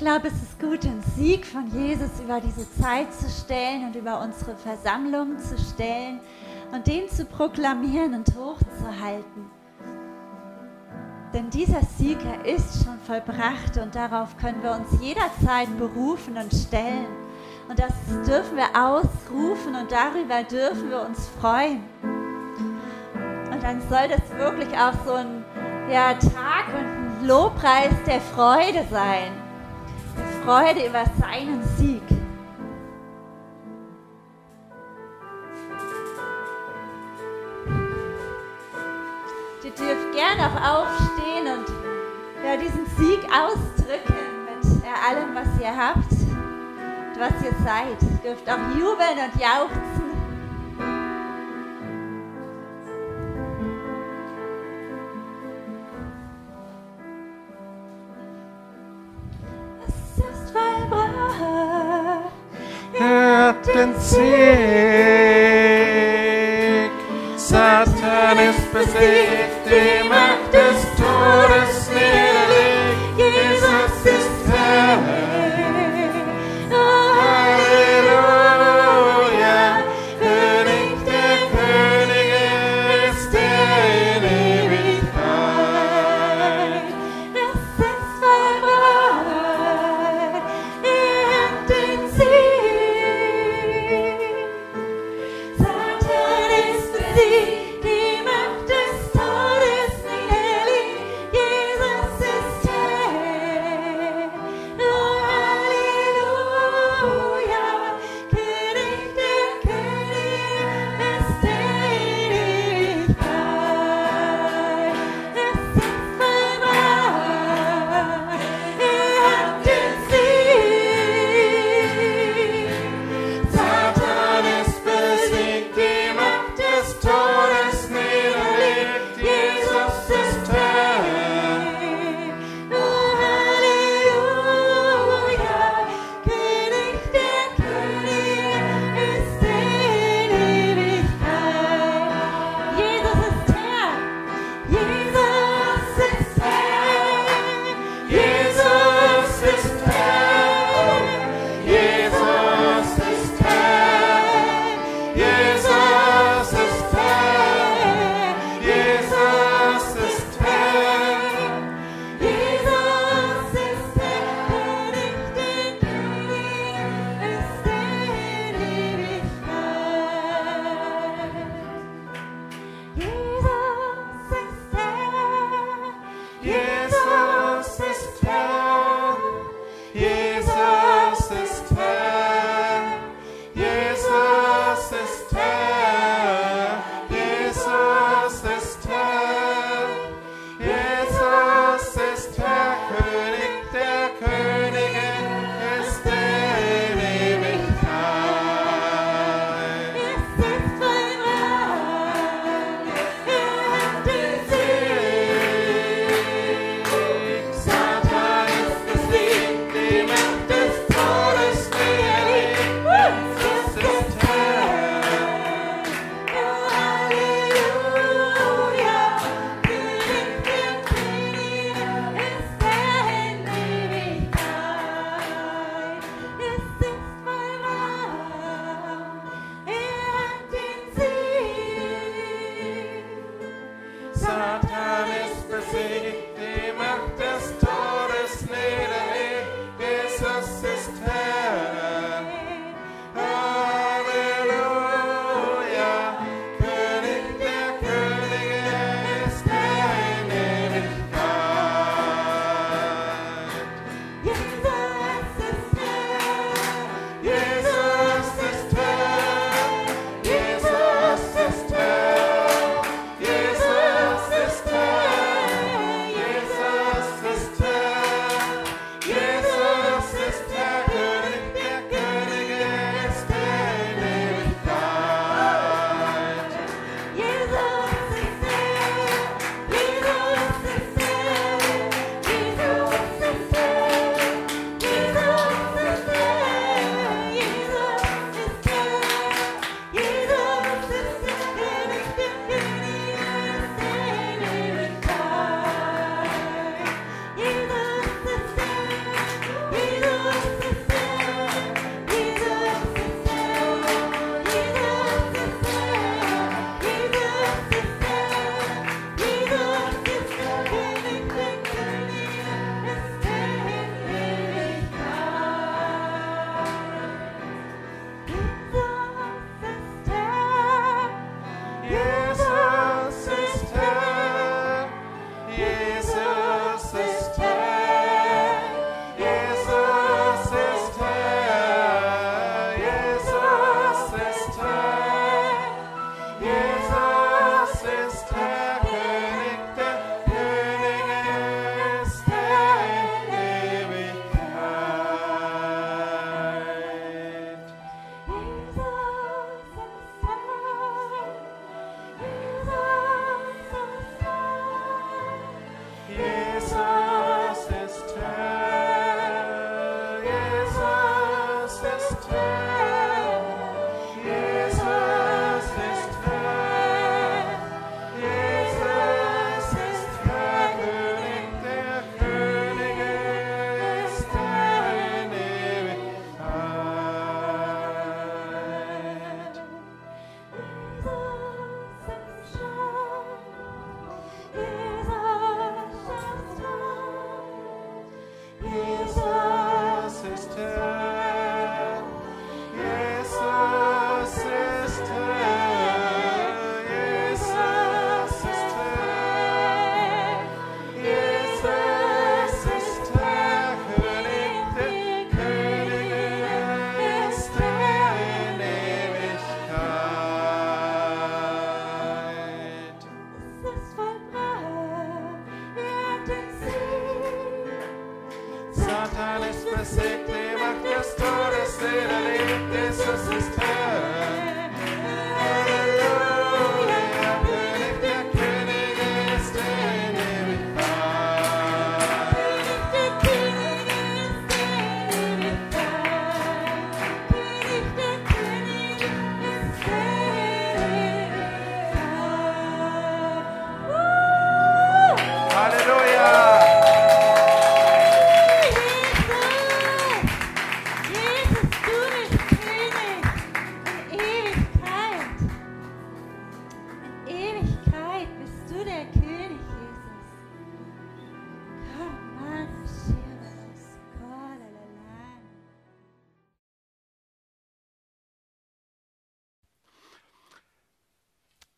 glaube, es ist gut, den Sieg von Jesus über diese Zeit zu stellen und über unsere Versammlung zu stellen und den zu proklamieren und hochzuhalten. Denn dieser Sieg, er ist schon vollbracht und darauf können wir uns jederzeit berufen und stellen. Und das dürfen wir ausrufen und darüber dürfen wir uns freuen. Und dann soll das wirklich auch so ein ja, Tag und ein Lobpreis der Freude sein. Freude über seinen Sieg. Ihr dürft gerne auch aufstehen und ja, diesen Sieg ausdrücken mit ja, allem, was ihr habt und was ihr seid. Ihr dürft auch jubeln und jauchzen. Er hat den Sieg.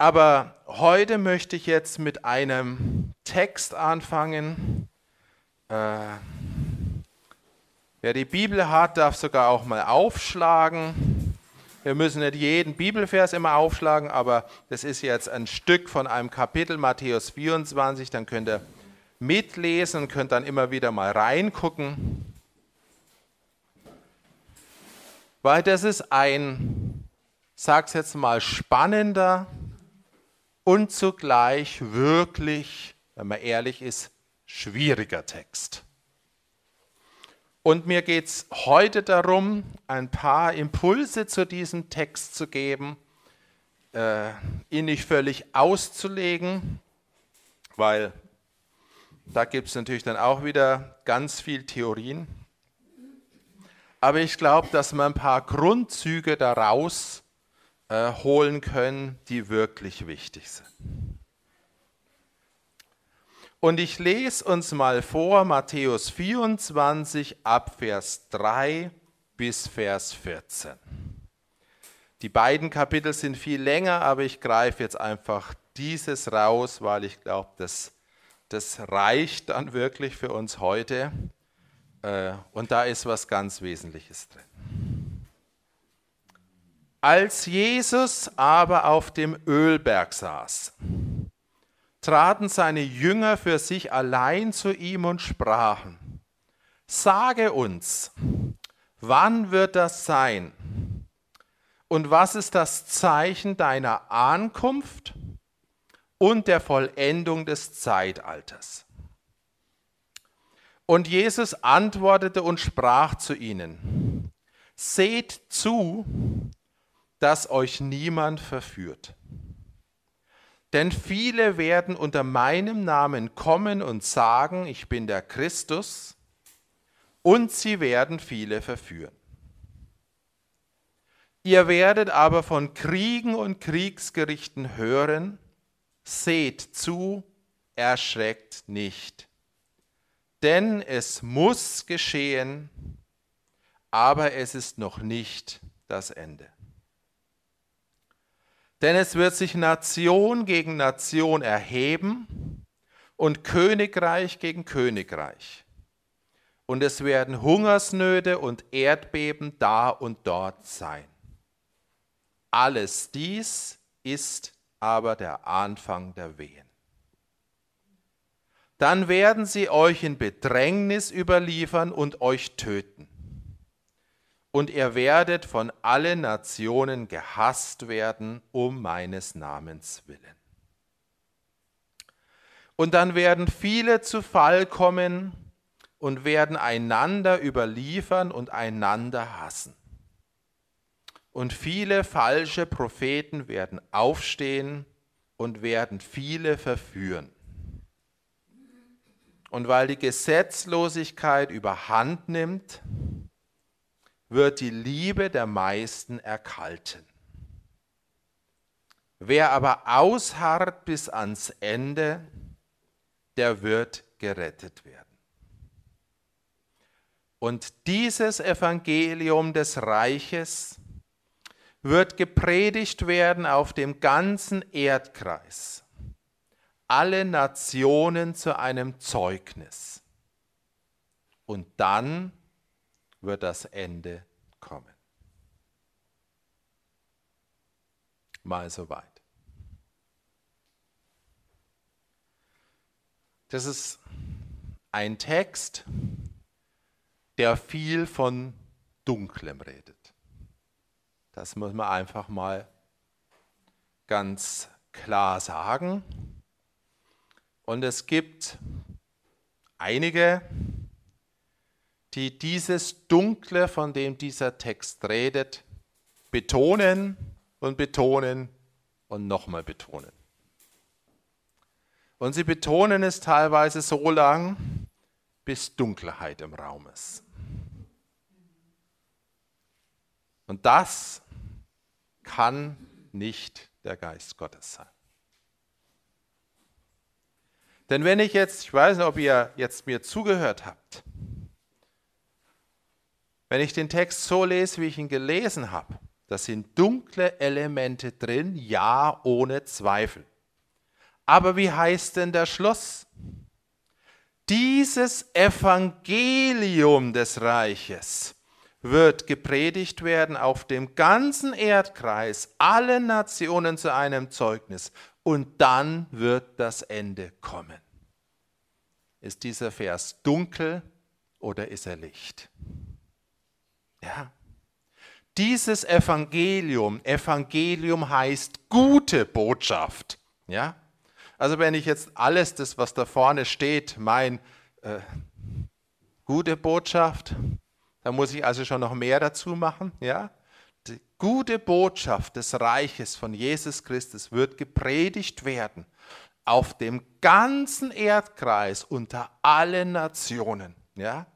Aber heute möchte ich jetzt mit einem Text anfangen. Äh, wer die Bibel hat, darf sogar auch mal aufschlagen. Wir müssen nicht jeden Bibelvers immer aufschlagen, aber das ist jetzt ein Stück von einem Kapitel, Matthäus 24. Dann könnt ihr mitlesen könnt dann immer wieder mal reingucken. Weil das ist ein, sag's jetzt mal, spannender und zugleich wirklich, wenn man ehrlich ist, schwieriger Text. Und mir geht es heute darum, ein paar Impulse zu diesem Text zu geben, äh, ihn nicht völlig auszulegen, weil da gibt es natürlich dann auch wieder ganz viel Theorien. Aber ich glaube, dass wir ein paar Grundzüge daraus äh, holen können, die wirklich wichtig sind. Und ich lese uns mal vor Matthäus 24 ab Vers 3 bis Vers 14. Die beiden Kapitel sind viel länger, aber ich greife jetzt einfach dieses raus, weil ich glaube, das, das reicht dann wirklich für uns heute. Äh, Und da ist was ganz Wesentliches drin. Als Jesus aber auf dem Ölberg saß, traten seine Jünger für sich allein zu ihm und sprachen, Sage uns, wann wird das sein? Und was ist das Zeichen deiner Ankunft und der Vollendung des Zeitalters? Und Jesus antwortete und sprach zu ihnen, Seht zu, dass euch niemand verführt. Denn viele werden unter meinem Namen kommen und sagen, ich bin der Christus, und sie werden viele verführen. Ihr werdet aber von Kriegen und Kriegsgerichten hören, seht zu, erschreckt nicht. Denn es muss geschehen, aber es ist noch nicht das Ende. Denn es wird sich Nation gegen Nation erheben und Königreich gegen Königreich. Und es werden Hungersnöte und Erdbeben da und dort sein. Alles dies ist aber der Anfang der Wehen. Dann werden sie euch in Bedrängnis überliefern und euch töten und ihr werdet von allen Nationen gehasst werden um meines Namens willen. Und dann werden viele zu Fall kommen und werden einander überliefern und einander hassen. Und viele falsche Propheten werden aufstehen und werden viele verführen. Und weil die Gesetzlosigkeit überhand nimmt, wird die Liebe der meisten erkalten. Wer aber ausharrt bis ans Ende, der wird gerettet werden. Und dieses Evangelium des Reiches wird gepredigt werden auf dem ganzen Erdkreis, alle Nationen zu einem Zeugnis. Und dann wird das Ende kommen. Mal soweit. Das ist ein Text, der viel von Dunklem redet. Das muss man einfach mal ganz klar sagen. Und es gibt einige, die dieses Dunkle, von dem dieser Text redet, betonen und betonen und nochmal betonen. Und sie betonen es teilweise so lang, bis Dunkelheit im Raum ist. Und das kann nicht der Geist Gottes sein. Denn wenn ich jetzt, ich weiß nicht, ob ihr jetzt mir zugehört habt, wenn ich den Text so lese, wie ich ihn gelesen habe, da sind dunkle Elemente drin, ja, ohne Zweifel. Aber wie heißt denn der Schluss? Dieses Evangelium des Reiches wird gepredigt werden auf dem ganzen Erdkreis, alle Nationen zu einem Zeugnis. Und dann wird das Ende kommen. Ist dieser Vers dunkel oder ist er Licht? Ja. Dieses Evangelium, Evangelium heißt gute Botschaft. Ja. Also wenn ich jetzt alles das, was da vorne steht, mein äh, gute Botschaft, da muss ich also schon noch mehr dazu machen. Ja? Die gute Botschaft des Reiches von Jesus Christus wird gepredigt werden auf dem ganzen Erdkreis unter allen Nationen. Ja?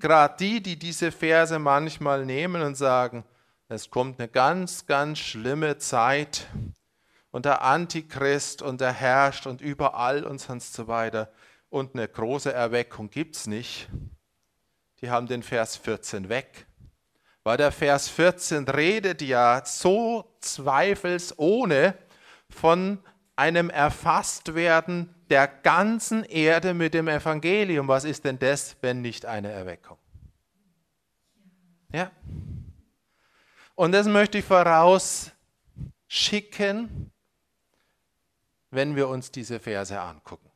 Gerade die, die diese Verse manchmal nehmen und sagen, es kommt eine ganz, ganz schlimme Zeit und der Antichrist und der herrscht und überall und sonst so weiter und eine große Erweckung gibt es nicht, die haben den Vers 14 weg. Weil der Vers 14 redet ja so zweifelsohne von einem Erfasstwerden der ganzen Erde mit dem Evangelium. Was ist denn das, wenn nicht eine Erweckung? Ja. Und das möchte ich vorausschicken, wenn wir uns diese Verse angucken.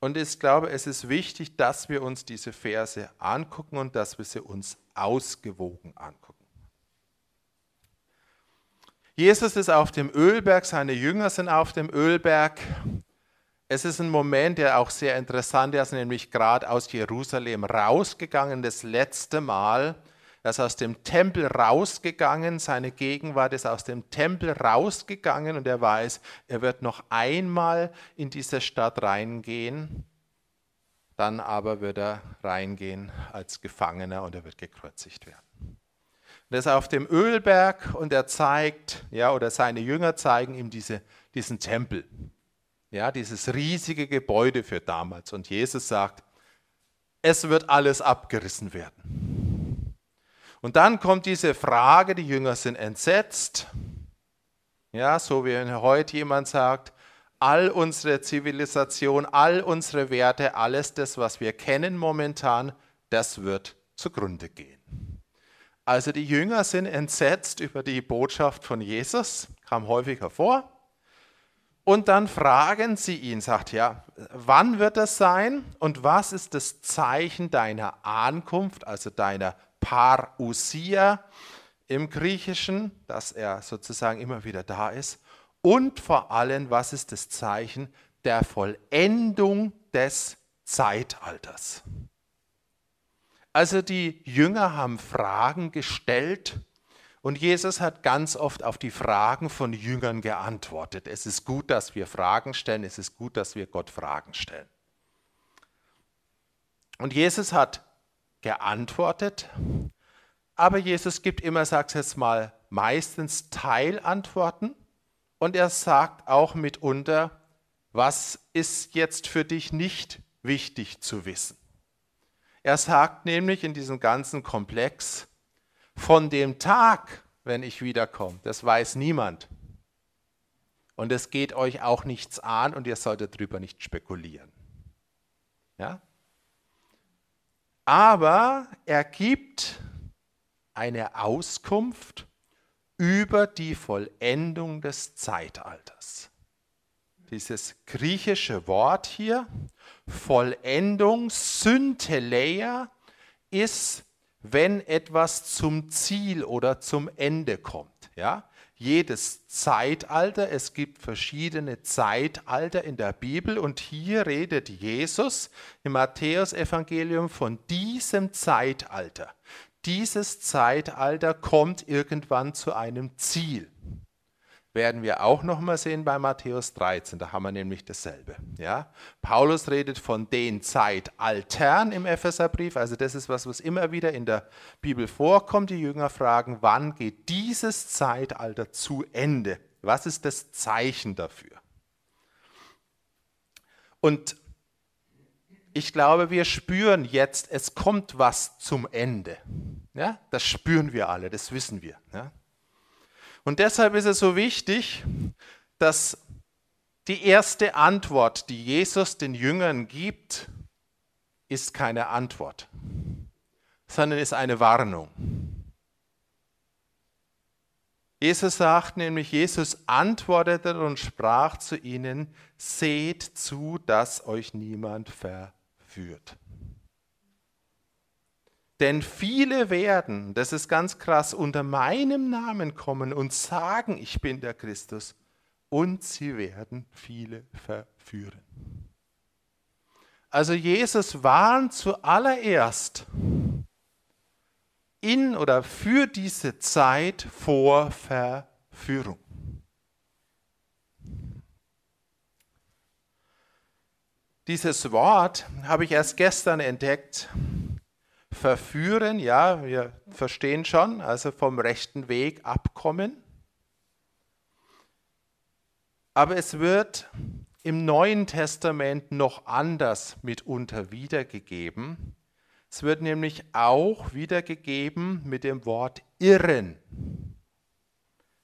Und ich glaube, es ist wichtig, dass wir uns diese Verse angucken und dass wir sie uns ausgewogen angucken. Jesus ist auf dem Ölberg, seine Jünger sind auf dem Ölberg. Es ist ein Moment, der auch sehr interessant ist, nämlich gerade aus Jerusalem rausgegangen, das letzte Mal. Er ist aus dem Tempel rausgegangen, seine Gegenwart ist aus dem Tempel rausgegangen und er weiß, er wird noch einmal in diese Stadt reingehen. Dann aber wird er reingehen als Gefangener und er wird gekreuzigt werden. Er ist auf dem Ölberg und er zeigt, ja, oder seine Jünger zeigen ihm diese, diesen Tempel. Ja, dieses riesige Gebäude für damals. Und Jesus sagt, es wird alles abgerissen werden. Und dann kommt diese Frage, die Jünger sind entsetzt. Ja, so wie heute jemand sagt, all unsere Zivilisation, all unsere Werte, alles das, was wir kennen momentan, das wird zugrunde gehen. Also die Jünger sind entsetzt über die Botschaft von Jesus, kam häufiger vor. Und dann fragen sie ihn, sagt ja, wann wird das sein und was ist das Zeichen deiner Ankunft, also deiner Parousia im Griechischen, dass er sozusagen immer wieder da ist. Und vor allem, was ist das Zeichen der Vollendung des Zeitalters? Also die Jünger haben Fragen gestellt und Jesus hat ganz oft auf die Fragen von Jüngern geantwortet. Es ist gut, dass wir Fragen stellen, es ist gut, dass wir Gott Fragen stellen. Und Jesus hat geantwortet. Aber Jesus gibt immer, sag's jetzt mal, meistens Teilantworten und er sagt auch mitunter, was ist jetzt für dich nicht wichtig zu wissen. Er sagt nämlich in diesem ganzen Komplex, von dem Tag, wenn ich wiederkomme, das weiß niemand. Und es geht euch auch nichts an und ihr solltet darüber nicht spekulieren. Ja? aber er gibt eine Auskunft über die Vollendung des Zeitalters. Dieses griechische Wort hier, Vollendung, Synteleia, ist wenn etwas zum Ziel oder zum Ende kommt. Ja? Jedes Zeitalter, es gibt verschiedene Zeitalter in der Bibel und hier redet Jesus im Matthäusevangelium von diesem Zeitalter. Dieses Zeitalter kommt irgendwann zu einem Ziel werden wir auch noch mal sehen bei Matthäus 13. Da haben wir nämlich dasselbe. Ja? Paulus redet von den Zeitaltern im Epheserbrief. Also das ist was, was immer wieder in der Bibel vorkommt. Die Jünger fragen, wann geht dieses Zeitalter zu Ende? Was ist das Zeichen dafür? Und ich glaube, wir spüren jetzt, es kommt was zum Ende. Ja, das spüren wir alle, das wissen wir. Ja? Und deshalb ist es so wichtig, dass die erste Antwort, die Jesus den Jüngern gibt, ist keine Antwort, sondern ist eine Warnung. Jesus sagt nämlich, Jesus antwortete und sprach zu ihnen, seht zu, dass euch niemand verführt. Denn viele werden, das ist ganz krass, unter meinem Namen kommen und sagen, ich bin der Christus. Und sie werden viele verführen. Also Jesus warnt zuallererst in oder für diese Zeit vor Verführung. Dieses Wort habe ich erst gestern entdeckt verführen, ja, wir verstehen schon, also vom rechten Weg abkommen. Aber es wird im Neuen Testament noch anders mitunter wiedergegeben. Es wird nämlich auch wiedergegeben mit dem Wort irren.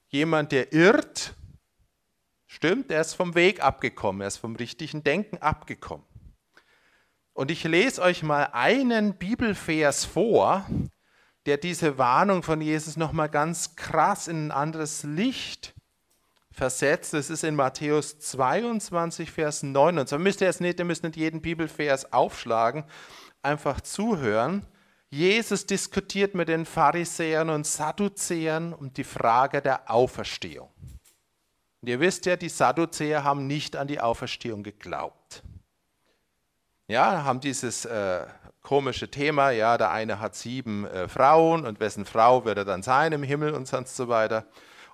Jemand, der irrt, stimmt, er ist vom Weg abgekommen, er ist vom richtigen Denken abgekommen. Und ich lese euch mal einen Bibelvers vor, der diese Warnung von Jesus nochmal ganz krass in ein anderes Licht versetzt. Das ist in Matthäus 22, Vers 29. Müsst ihr jetzt nicht, ihr müsst nicht jeden Bibelvers aufschlagen, einfach zuhören. Jesus diskutiert mit den Pharisäern und Sadduzäern um die Frage der Auferstehung. Und ihr wisst ja, die Sadduzäer haben nicht an die Auferstehung geglaubt ja, haben dieses äh, komische Thema, ja, der eine hat sieben äh, Frauen und wessen Frau wird er dann sein im Himmel und sonst so weiter.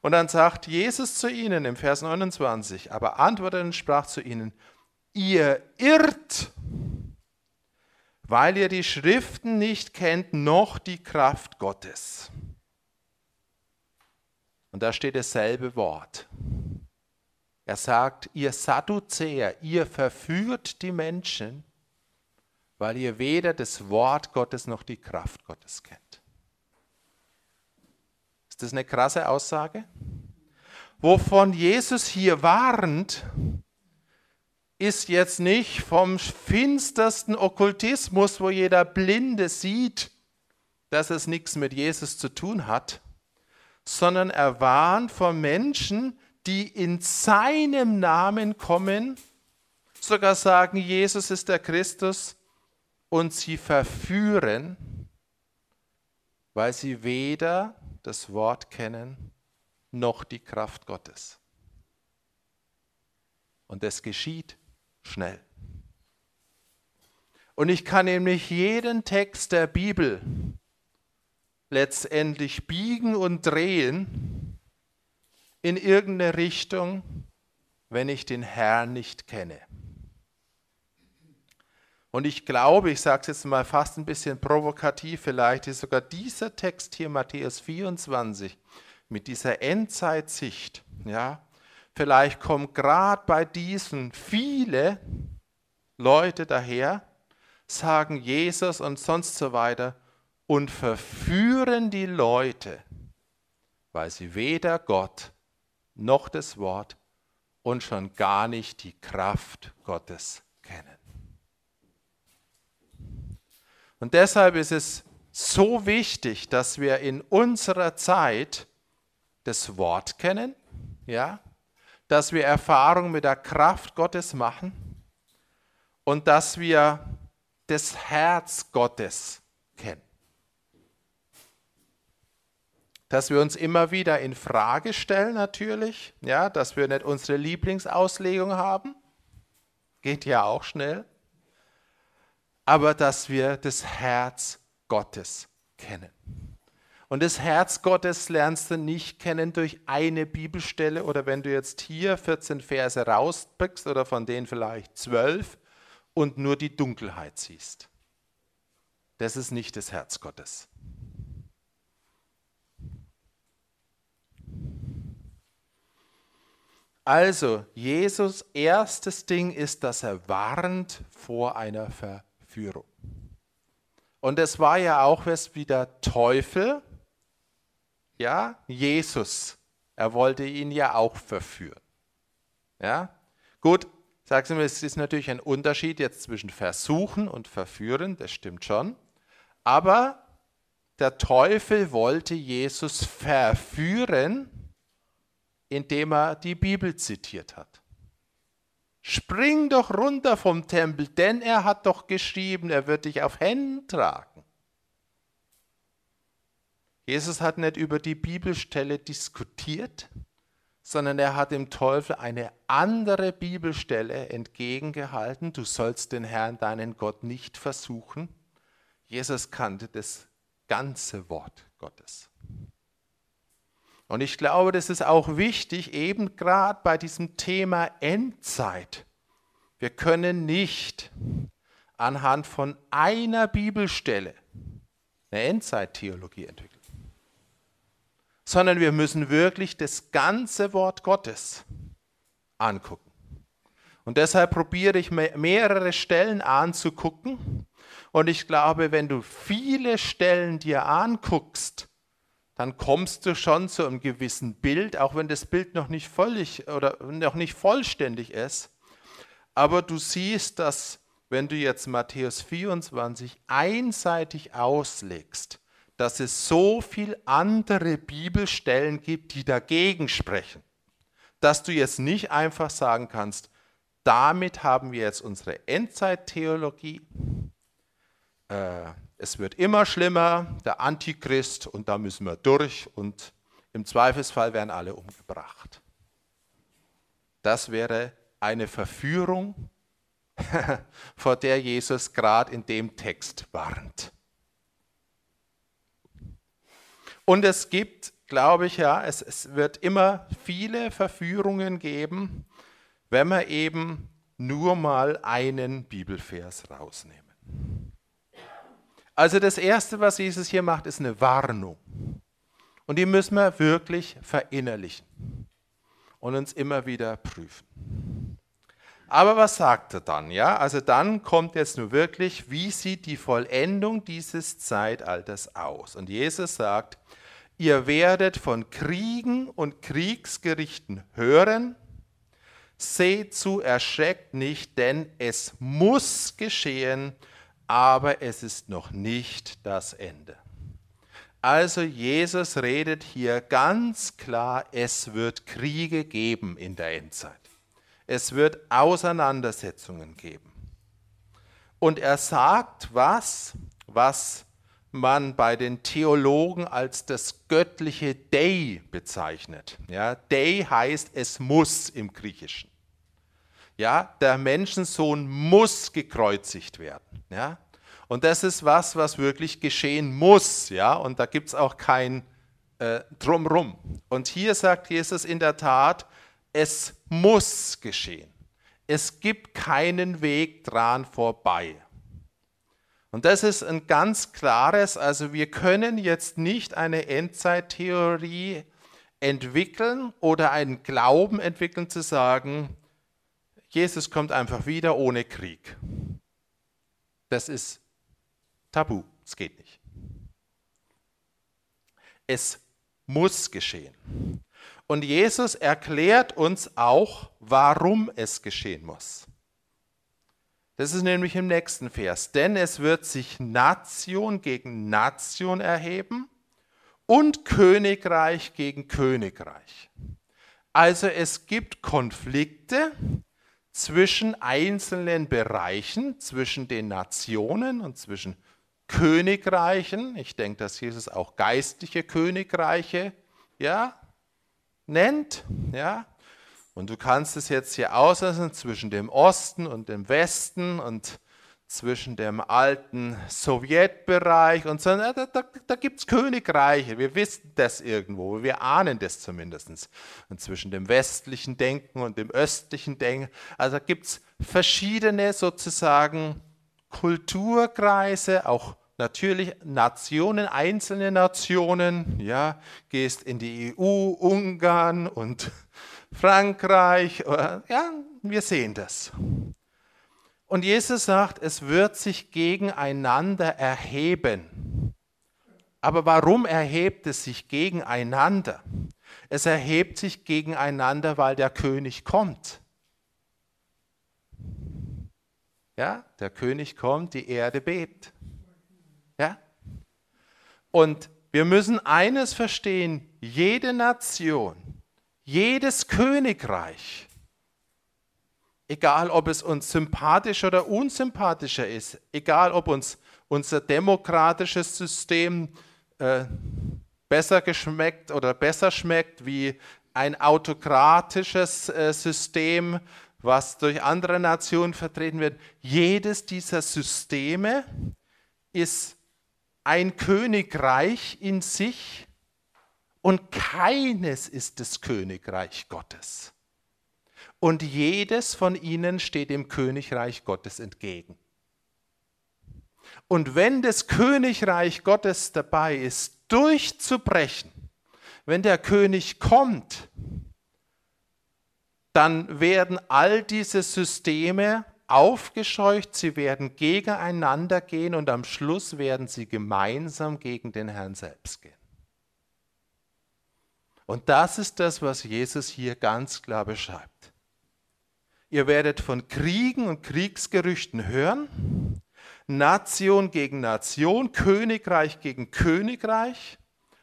Und dann sagt Jesus zu ihnen im Vers 29, aber antwortete und sprach zu ihnen, ihr irrt, weil ihr die Schriften nicht kennt, noch die Kraft Gottes. Und da steht dasselbe Wort. Er sagt, ihr Sadduzäer, ihr verführt die Menschen, weil ihr weder das Wort Gottes noch die Kraft Gottes kennt. Ist das eine krasse Aussage? Wovon Jesus hier warnt, ist jetzt nicht vom finstersten Okkultismus, wo jeder Blinde sieht, dass es nichts mit Jesus zu tun hat, sondern er warnt vor Menschen, die in seinem Namen kommen, sogar sagen, Jesus ist der Christus, und sie verführen, weil sie weder das Wort kennen noch die Kraft Gottes. Und es geschieht schnell. Und ich kann nämlich jeden Text der Bibel letztendlich biegen und drehen in irgendeine Richtung, wenn ich den Herrn nicht kenne. Und ich glaube, ich sage es jetzt mal fast ein bisschen provokativ vielleicht, ist sogar dieser Text hier, Matthäus 24, mit dieser Endzeitsicht, ja, vielleicht kommen gerade bei diesen viele Leute daher, sagen Jesus und sonst so weiter und verführen die Leute, weil sie weder Gott noch das Wort und schon gar nicht die Kraft Gottes kennen. Und deshalb ist es so wichtig, dass wir in unserer Zeit das Wort kennen, ja, dass wir Erfahrung mit der Kraft Gottes machen und dass wir das Herz Gottes kennen. dass wir uns immer wieder in Frage stellen natürlich, ja, dass wir nicht unsere Lieblingsauslegung haben, geht ja auch schnell, aber dass wir das Herz Gottes kennen. Und das Herz Gottes lernst du nicht kennen durch eine Bibelstelle oder wenn du jetzt hier 14 Verse rauspickst oder von denen vielleicht 12 und nur die Dunkelheit siehst. Das ist nicht das Herz Gottes. Also, Jesus erstes Ding ist, dass er warnt vor einer Verführung. Und es war ja auch was wie der Teufel, ja, Jesus, er wollte ihn ja auch verführen. Ja, gut, sagst du mir, es ist natürlich ein Unterschied jetzt zwischen versuchen und verführen, das stimmt schon. Aber der Teufel wollte Jesus verführen, indem er die Bibel zitiert hat. Spring doch runter vom Tempel, denn er hat doch geschrieben, er wird dich auf Händen tragen. Jesus hat nicht über die Bibelstelle diskutiert, sondern er hat dem Teufel eine andere Bibelstelle entgegengehalten. Du sollst den Herrn, deinen Gott, nicht versuchen. Jesus kannte das ganze Wort Gottes. Und ich glaube, das ist auch wichtig, eben gerade bei diesem Thema Endzeit. Wir können nicht anhand von einer Bibelstelle eine Endzeittheologie entwickeln sondern wir müssen wirklich das ganze Wort Gottes angucken. Und deshalb probiere ich mehrere Stellen anzugucken. Und ich glaube, wenn du viele Stellen dir anguckst, dann kommst du schon zu einem gewissen Bild, auch wenn das Bild noch nicht völlig oder noch nicht vollständig ist. Aber du siehst, dass wenn du jetzt Matthäus 24 einseitig auslegst, dass es so viele andere Bibelstellen gibt, die dagegen sprechen, dass du jetzt nicht einfach sagen kannst, damit haben wir jetzt unsere Endzeittheologie. Äh, es wird immer schlimmer, der Antichrist und da müssen wir durch und im Zweifelsfall werden alle umgebracht. Das wäre eine Verführung, vor der Jesus gerade in dem Text warnt. Und es gibt, glaube ich, ja, es, es wird immer viele Verführungen geben, wenn wir eben nur mal einen Bibelvers rausnehmen. Also das Erste, was Jesus hier macht, ist eine Warnung. Und die müssen wir wirklich verinnerlichen und uns immer wieder prüfen. Aber was sagt er dann? Ja, also dann kommt jetzt nur wirklich, wie sieht die Vollendung dieses Zeitalters aus? Und Jesus sagt, ihr werdet von Kriegen und Kriegsgerichten hören. Seht zu, erschreckt nicht, denn es muss geschehen, aber es ist noch nicht das Ende. Also Jesus redet hier ganz klar, es wird Kriege geben in der Endzeit. Es wird Auseinandersetzungen geben. Und er sagt was, was man bei den Theologen als das göttliche Dei bezeichnet. Ja, Dei heißt, es muss im Griechischen. Ja, der Menschensohn muss gekreuzigt werden. Ja, und das ist was, was wirklich geschehen muss. Ja, und da gibt es auch kein äh, Drumrum. Und hier sagt Jesus in der Tat, es muss geschehen. Es gibt keinen Weg dran vorbei. Und das ist ein ganz klares, also wir können jetzt nicht eine Endzeittheorie entwickeln oder einen Glauben entwickeln zu sagen, Jesus kommt einfach wieder ohne Krieg. Das ist tabu, es geht nicht. Es muss geschehen. Und Jesus erklärt uns auch, warum es geschehen muss. Das ist nämlich im nächsten Vers. Denn es wird sich Nation gegen Nation erheben und Königreich gegen Königreich. Also es gibt Konflikte zwischen einzelnen Bereichen, zwischen den Nationen und zwischen Königreichen. Ich denke, dass Jesus auch geistliche Königreiche ja, nennt. Ja. Und du kannst es jetzt hier auslassen zwischen dem Osten und dem Westen und zwischen dem alten Sowjetbereich und so. Da, da, da gibt es Königreiche. Wir wissen das irgendwo. Wir ahnen das zumindest. Und zwischen dem westlichen Denken und dem östlichen Denken. Also gibt es verschiedene sozusagen Kulturkreise, auch natürlich Nationen, einzelne Nationen. Ja, gehst in die EU, Ungarn und Frankreich. Ja, wir sehen das. Und Jesus sagt, es wird sich gegeneinander erheben. Aber warum erhebt es sich gegeneinander? Es erhebt sich gegeneinander, weil der König kommt. Ja, der König kommt, die Erde bebt. Ja? Und wir müssen eines verstehen, jede Nation, jedes Königreich egal ob es uns sympathisch oder unsympathischer ist, egal ob uns unser demokratisches System äh, besser geschmeckt oder besser schmeckt wie ein autokratisches äh, System, was durch andere Nationen vertreten wird. Jedes dieser Systeme ist ein Königreich in sich und keines ist das Königreich Gottes und jedes von ihnen steht dem Königreich Gottes entgegen. Und wenn das Königreich Gottes dabei ist, durchzubrechen, wenn der König kommt, dann werden all diese Systeme aufgescheucht, sie werden gegeneinander gehen und am Schluss werden sie gemeinsam gegen den Herrn selbst gehen. Und das ist das, was Jesus hier ganz klar beschreibt. Ihr werdet von Kriegen und Kriegsgerüchten hören. Nation gegen Nation, Königreich gegen Königreich.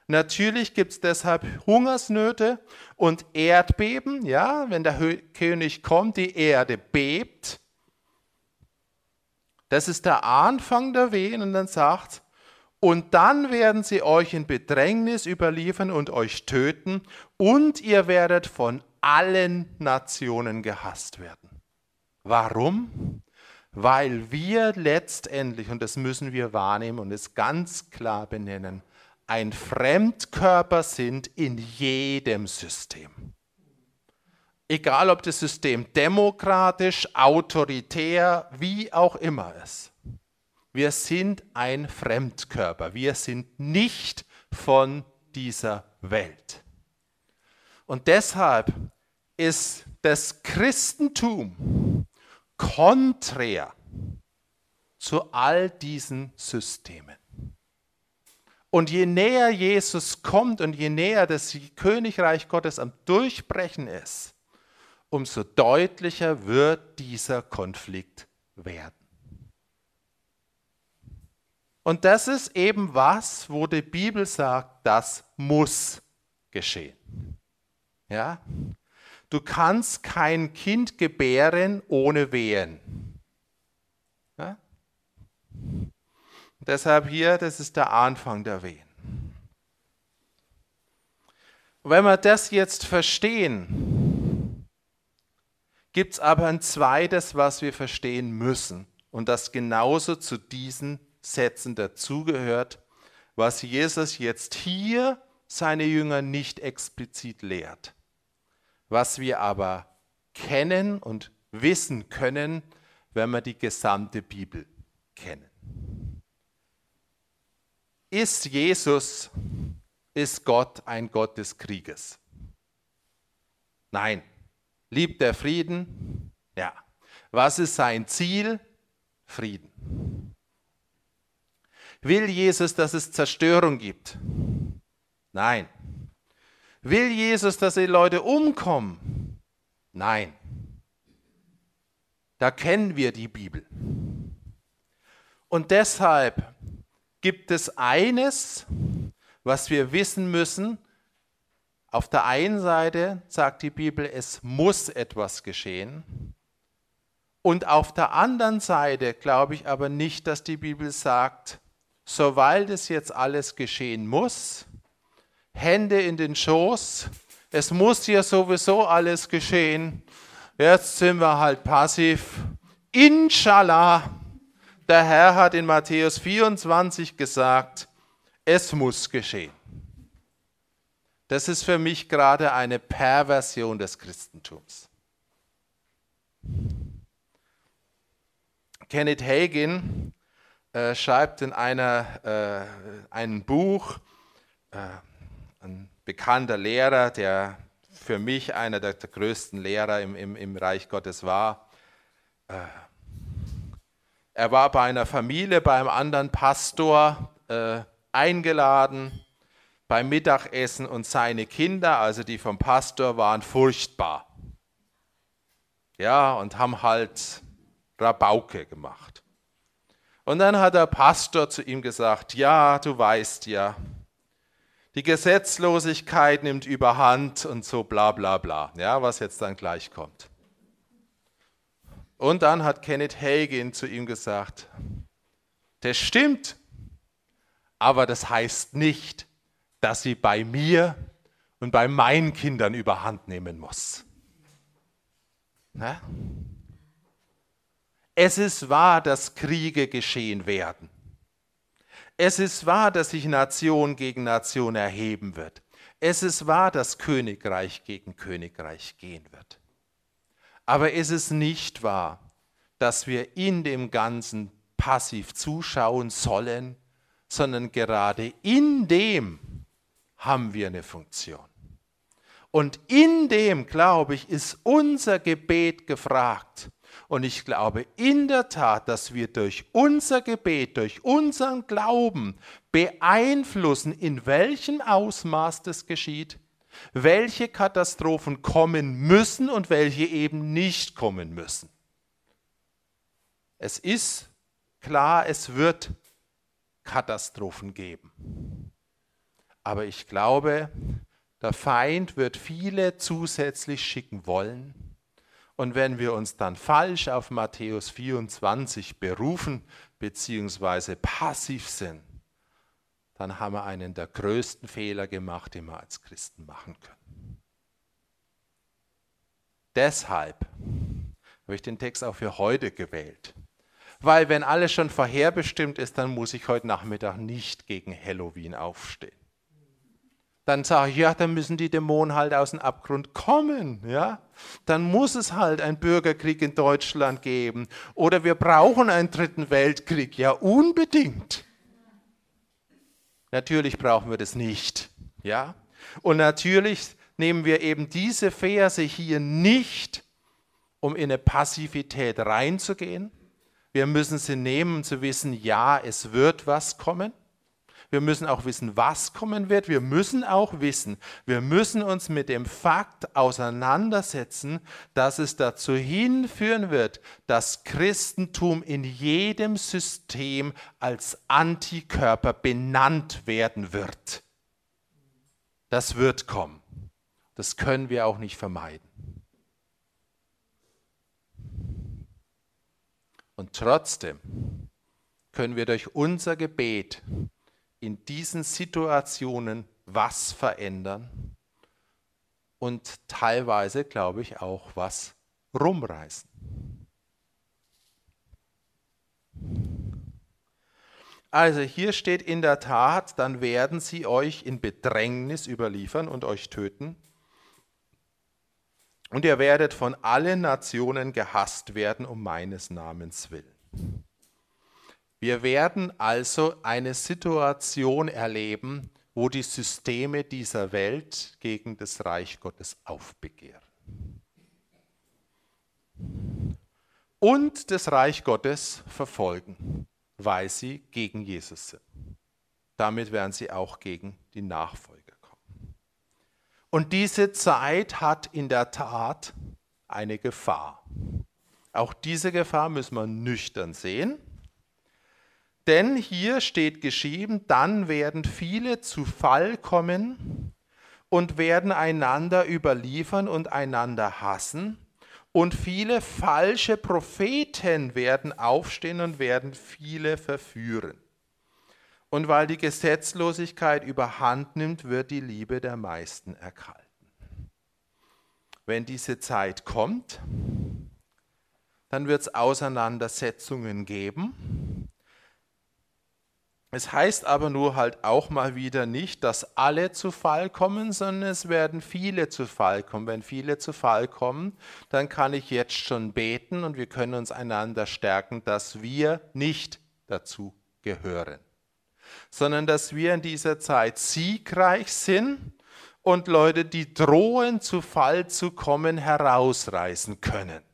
Natürlich gibt es deshalb Hungersnöte und Erdbeben. Ja, wenn der König kommt, die Erde bebt. Das ist der Anfang der Wehen und dann sagt, und dann werden sie euch in Bedrängnis überliefern und euch töten und ihr werdet von allen Nationen gehasst werden. Warum? Weil wir letztendlich, und das müssen wir wahrnehmen und es ganz klar benennen, ein Fremdkörper sind in jedem System. Egal ob das System demokratisch, autoritär, wie auch immer ist. Wir sind ein Fremdkörper. Wir sind nicht von dieser Welt. Und deshalb ist das Christentum konträr zu all diesen Systemen. Und je näher Jesus kommt und je näher das Königreich Gottes am Durchbrechen ist, umso deutlicher wird dieser Konflikt werden. Und das ist eben was, wo die Bibel sagt, das muss geschehen. Ja? Du kannst kein Kind gebären ohne Wehen. Ja? Deshalb hier, das ist der Anfang der Wehen. Wenn wir das jetzt verstehen, gibt es aber ein zweites, was wir verstehen müssen und das genauso zu diesen Sätzen dazugehört, was Jesus jetzt hier seine Jünger nicht explizit lehrt was wir aber kennen und wissen können, wenn wir die gesamte Bibel kennen. Ist Jesus, ist Gott ein Gott des Krieges? Nein. Liebt er Frieden? Ja. Was ist sein Ziel? Frieden. Will Jesus, dass es Zerstörung gibt? Nein. Will Jesus, dass die Leute umkommen? Nein. Da kennen wir die Bibel. Und deshalb gibt es eines, was wir wissen müssen. Auf der einen Seite sagt die Bibel, es muss etwas geschehen. Und auf der anderen Seite glaube ich aber nicht, dass die Bibel sagt, so weil das jetzt alles geschehen muss, Hände in den Schoß, es muss ja sowieso alles geschehen, jetzt sind wir halt passiv. Inshallah, der Herr hat in Matthäus 24 gesagt, es muss geschehen. Das ist für mich gerade eine Perversion des Christentums. Kenneth Hagin äh, schreibt in einer, äh, ein Buch, äh, ein bekannter Lehrer, der für mich einer der, der größten Lehrer im, im, im, Reich Gottes war. Äh, er war bei einer Familie, bei einem anderen Pastor äh, eingeladen beim Mittagessen und seine Kinder, also die vom Pastor, waren furchtbar. Ja, und haben halt Rabauke gemacht. Und dann hat der Pastor zu ihm gesagt, ja, du weißt ja, die Gesetzlosigkeit nimmt überhand und so bla bla bla, ja, was jetzt dann gleich kommt. Und dann hat Kenneth Hagin zu ihm gesagt, das stimmt, aber das heißt nicht, dass sie bei mir und bei meinen Kindern überhand nehmen muss. Ne? Es ist wahr, dass Kriege geschehen werden. Es ist wahr, dass sich Nation gegen Nation erheben wird. Es ist wahr, dass Königreich gegen Königreich gehen wird. Aber es ist nicht wahr, dass wir in dem Ganzen passiv zuschauen sollen, sondern gerade in dem haben wir eine Funktion. Und in dem, glaube ich, ist unser Gebet gefragt. Und ich glaube in der Tat, dass wir durch unser Gebet, durch unseren Glauben beeinflussen, in welchem Ausmaß das geschieht, welche Katastrophen kommen müssen und welche eben nicht kommen müssen. Es ist klar, es wird Katastrophen geben. Aber ich glaube, der Feind wird viele zusätzlich schicken wollen und wenn wir uns dann falsch auf Matthäus 24 berufen bzw. passiv sind, dann haben wir einen der größten Fehler gemacht, den wir als Christen machen können. Deshalb habe ich den Text auch für heute gewählt. Weil wenn alles schon vorherbestimmt ist, dann muss ich heute Nachmittag nicht gegen Halloween aufstehen dann sage ich, ja, dann müssen die Dämonen halt aus dem Abgrund kommen, ja. Dann muss es halt einen Bürgerkrieg in Deutschland geben oder wir brauchen einen dritten Weltkrieg, ja, unbedingt. Natürlich brauchen wir das nicht, ja. Und natürlich nehmen wir eben diese Verse hier nicht, um in eine Passivität reinzugehen. Wir müssen sie nehmen, um zu wissen, ja, es wird was kommen. Wir müssen auch wissen, was kommen wird. Wir müssen auch wissen, wir müssen uns mit dem Fakt auseinandersetzen, dass es dazu hinführen wird, dass Christentum in jedem System als Antikörper benannt werden wird. Das wird kommen. Das können wir auch nicht vermeiden. Und trotzdem können wir durch unser Gebet in diesen Situationen was verändern und teilweise, glaube ich, auch was rumreißen. Also hier steht in der Tat, dann werden sie euch in Bedrängnis überliefern und euch töten. Und ihr werdet von allen Nationen gehasst werden um meines Namens willen. Wir werden also eine Situation erleben, wo die Systeme dieser Welt gegen das Reich Gottes aufbegehren. Und das Reich Gottes verfolgen, weil sie gegen Jesus sind. Damit werden sie auch gegen die Nachfolger kommen. Und diese Zeit hat in der Tat eine Gefahr. Auch diese Gefahr müssen wir nüchtern sehen. Denn hier steht geschrieben, dann werden viele zu Fall kommen und werden einander überliefern und einander hassen. Und viele falsche Propheten werden aufstehen und werden viele verführen. Und weil die Gesetzlosigkeit überhand nimmt, wird die Liebe der meisten erkalten. Wenn diese Zeit kommt, dann wird es Auseinandersetzungen geben. Es heißt aber nur halt auch mal wieder nicht, dass alle zu Fall kommen, sondern es werden viele zu Fall kommen. Wenn viele zu Fall kommen, dann kann ich jetzt schon beten und wir können uns einander stärken, dass wir nicht dazu gehören, sondern dass wir in dieser Zeit siegreich sind und Leute, die drohen zu Fall zu kommen, herausreißen können.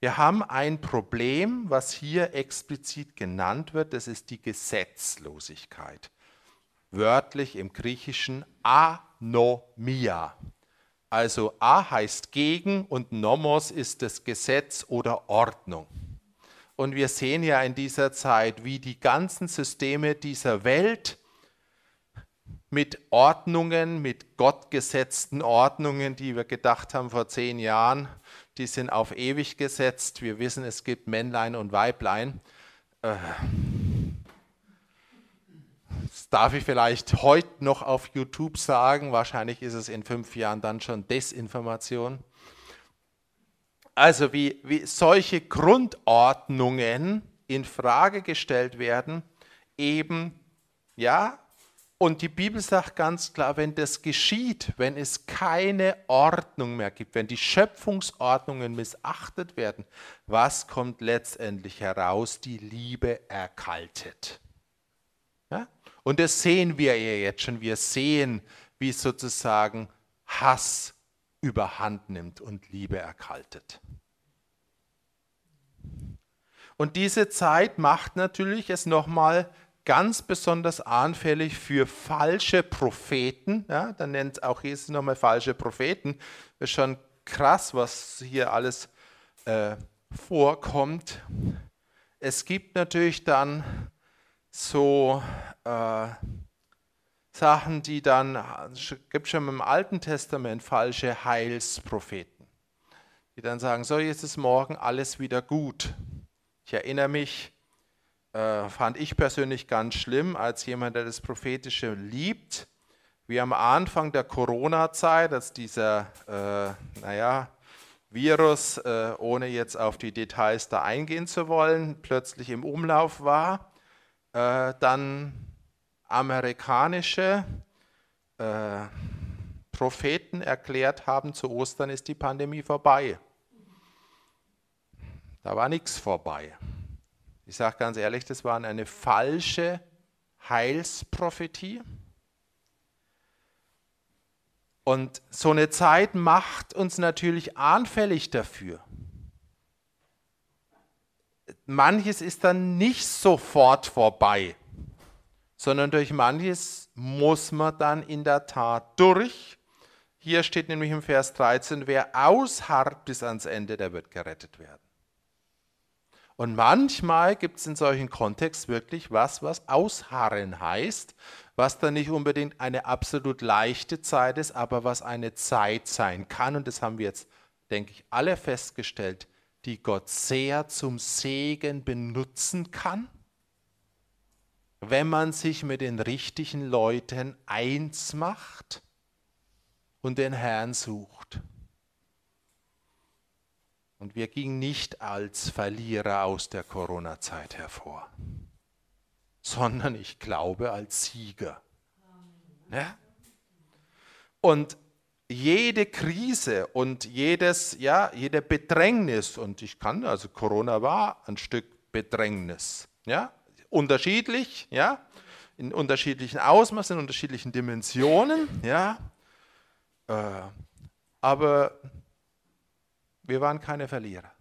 Wir haben ein Problem, was hier explizit genannt wird, das ist die Gesetzlosigkeit. Wörtlich im Griechischen anomia. Also a heißt gegen und nomos ist das Gesetz oder Ordnung. Und wir sehen ja in dieser Zeit, wie die ganzen Systeme dieser Welt mit Ordnungen, mit gottgesetzten Ordnungen, die wir gedacht haben vor zehn Jahren, die sind auf ewig gesetzt. Wir wissen, es gibt Männlein und Weiblein. Äh, das darf ich vielleicht heute noch auf YouTube sagen. Wahrscheinlich ist es in fünf Jahren dann schon Desinformation. Also wie, wie solche Grundordnungen in Frage gestellt werden, eben ja, und die Bibel sagt ganz klar, wenn das geschieht, wenn es keine Ordnung mehr gibt, wenn die Schöpfungsordnungen missachtet werden, was kommt letztendlich heraus? Die Liebe erkaltet. Ja? Und das sehen wir ja jetzt schon. Wir sehen, wie sozusagen Hass überhand nimmt und Liebe erkaltet. Und diese Zeit macht natürlich es nochmal ganz besonders anfällig für falsche Propheten. Ja, dann nennt auch Jesus nochmal falsche Propheten. Das ist schon krass, was hier alles äh, vorkommt. Es gibt natürlich dann so äh, Sachen, die dann, es gibt schon im Alten Testament falsche Heilspropheten, die dann sagen, so jetzt ist morgen alles wieder gut. Ich erinnere mich, äh, fand ich persönlich ganz schlimm, als jemand, der das Prophetische liebt, wie am Anfang der Corona-Zeit, als dieser, äh, naja, Virus, äh, ohne jetzt auf die Details da eingehen zu wollen, plötzlich im Umlauf war, äh, dann amerikanische äh, Propheten erklärt haben, zu Ostern ist die Pandemie vorbei. Da war nichts vorbei. Ich sage ganz ehrlich, das war eine falsche Heilsprophetie. Und so eine Zeit macht uns natürlich anfällig dafür. Manches ist dann nicht sofort vorbei, sondern durch manches muss man dann in der Tat durch. Hier steht nämlich im Vers 13, wer ausharrt bis ans Ende, der wird gerettet werden. Und manchmal gibt es in solchen Kontexten wirklich was, was ausharren heißt, was dann nicht unbedingt eine absolut leichte Zeit ist, aber was eine Zeit sein kann. Und das haben wir jetzt, denke ich, alle festgestellt, die Gott sehr zum Segen benutzen kann, wenn man sich mit den richtigen Leuten eins macht und den Herrn sucht. Und wir gingen nicht als Verlierer aus der Corona-Zeit hervor, sondern ich glaube als Sieger. Ja? Und jede Krise und jedes, ja, jede Bedrängnis, und ich kann, also Corona war ein Stück Bedrängnis, ja, unterschiedlich, ja, in unterschiedlichen Ausmaßen, in unterschiedlichen Dimensionen, ja, äh, aber wir waren keine Verlierer.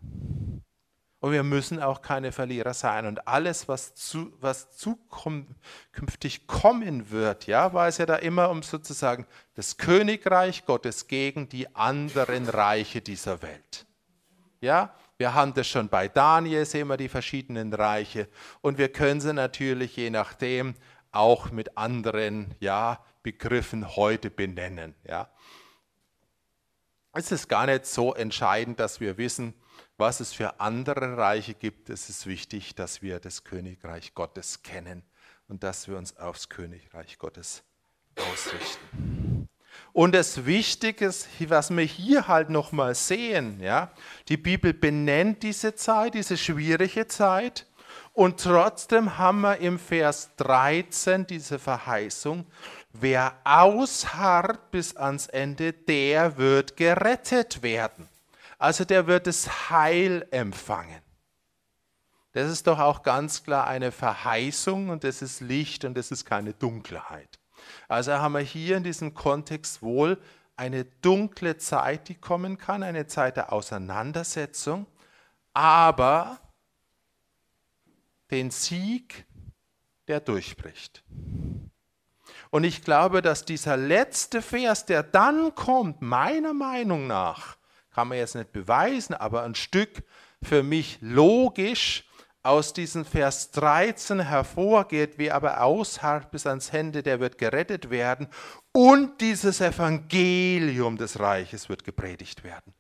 Und wir müssen auch keine Verlierer sein. Und alles, was, zu, was zukünftig kommen wird, ja, war es ja da immer um sozusagen das Königreich Gottes gegen die anderen Reiche dieser Welt. Ja, wir haben das schon bei Daniel, sehen wir die verschiedenen Reiche. Und wir können sie natürlich je nachdem auch mit anderen ja, Begriffen heute benennen. Ja. Es ist gar nicht so entscheidend, dass wir wissen, was es für andere Reiche gibt. Es ist wichtig, dass wir das Königreich Gottes kennen und dass wir uns aufs Königreich Gottes ausrichten. Und das Wichtige, was wir hier halt nochmal sehen, ja, die Bibel benennt diese Zeit, diese schwierige Zeit. Und trotzdem haben wir im Vers 13 diese Verheißung, wer ausharrt bis ans Ende, der wird gerettet werden. Also der wird das Heil empfangen. Das ist doch auch ganz klar eine Verheißung und das ist Licht und das ist keine Dunkelheit. Also haben wir hier in diesem Kontext wohl eine dunkle Zeit, die kommen kann, eine Zeit der Auseinandersetzung, aber den Sieg, der durchbricht. Und ich glaube, dass dieser letzte Vers, der dann kommt, meiner Meinung nach, kann man jetzt nicht beweisen, aber ein Stück für mich logisch aus diesem Vers 13 hervorgeht, wie aber ausharrt bis ans Ende, der wird gerettet werden und dieses Evangelium des Reiches wird gepredigt werden.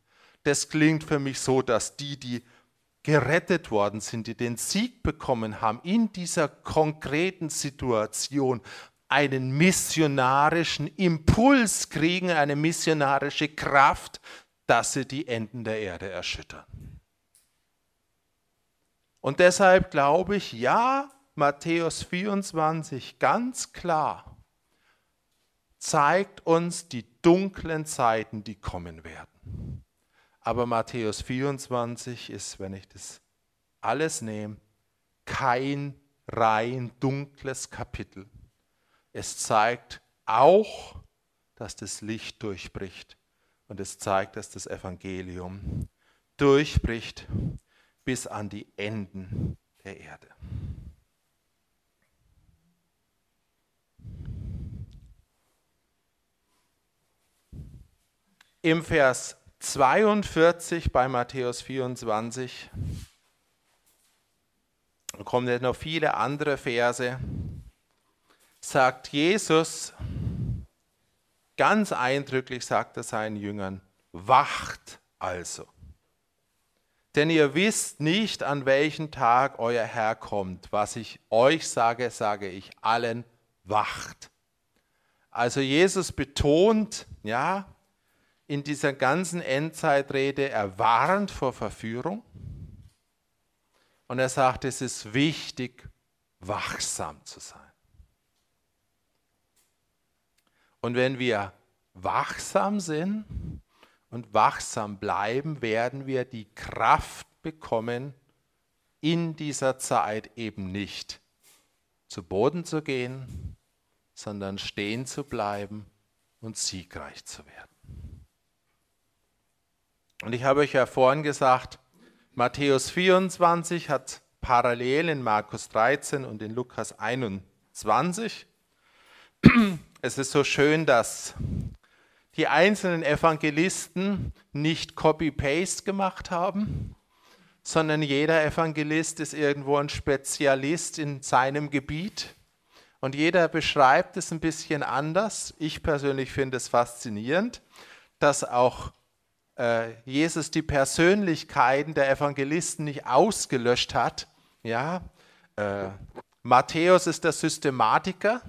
Das klingt für mich so, dass die, die gerettet worden sind, die den Sieg bekommen haben, in dieser konkreten Situation einen missionarischen Impuls kriegen, eine missionarische Kraft, dass sie die Enden der Erde erschüttern. Und deshalb glaube ich, ja, Matthäus 24 ganz klar zeigt uns die dunklen Zeiten, die kommen werden. Aber Matthäus 24 ist, wenn ich das alles nehme, kein rein dunkles Kapitel. Es zeigt auch, dass das Licht durchbricht und es zeigt, dass das Evangelium durchbricht bis an die Enden der Erde. Im Vers 42 bei Matthäus 24 kommen noch viele andere Verse, sagt Jesus, ganz eindrücklich sagt er seinen Jüngern, wacht also. Denn ihr wisst nicht, an welchem Tag euer Herr kommt. Was ich euch sage, sage ich allen, wacht. Also Jesus betont, ja, in dieser ganzen Endzeitrede, er warnt vor Verführung. Und er sagt, es ist wichtig, wachsam zu sein. Und wenn wir wachsam sind, und wachsam bleiben, werden wir die Kraft bekommen, in dieser Zeit eben nicht zu Boden zu gehen, sondern stehen zu bleiben und siegreich zu werden. Und ich habe euch ja vorhin gesagt, Matthäus 24 hat parallel in Markus 13 und in Lukas 21. Es ist so schön, dass die einzelnen Evangelisten nicht Copy-Paste gemacht haben, sondern jeder Evangelist ist irgendwo ein Spezialist in seinem Gebiet und jeder beschreibt es ein bisschen anders. Ich persönlich finde es faszinierend, dass auch äh, Jesus die Persönlichkeiten der Evangelisten nicht ausgelöscht hat. Ja, äh, Matthäus ist der Systematiker.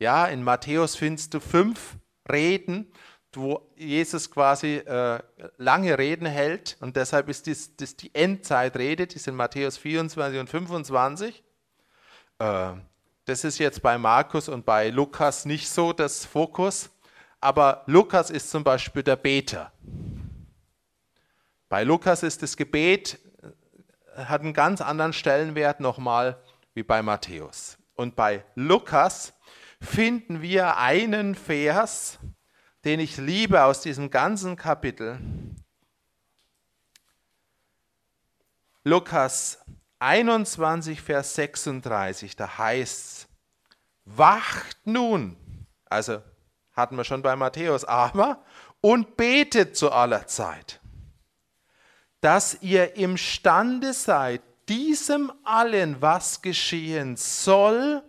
Ja, in Matthäus findest du fünf Reden, wo Jesus quasi äh, lange Reden hält. Und deshalb ist das, das die Endzeitrede, die sind Matthäus 24 und 25. Äh, das ist jetzt bei Markus und bei Lukas nicht so das Fokus. Aber Lukas ist zum Beispiel der Beter. Bei Lukas ist das Gebet, äh, hat einen ganz anderen Stellenwert nochmal wie bei Matthäus. Und bei Lukas finden wir einen Vers, den ich liebe aus diesem ganzen Kapitel. Lukas 21, Vers 36, da heißt es, wacht nun, also hatten wir schon bei Matthäus, aber, und betet zu aller Zeit, dass ihr imstande seid, diesem allen, was geschehen soll,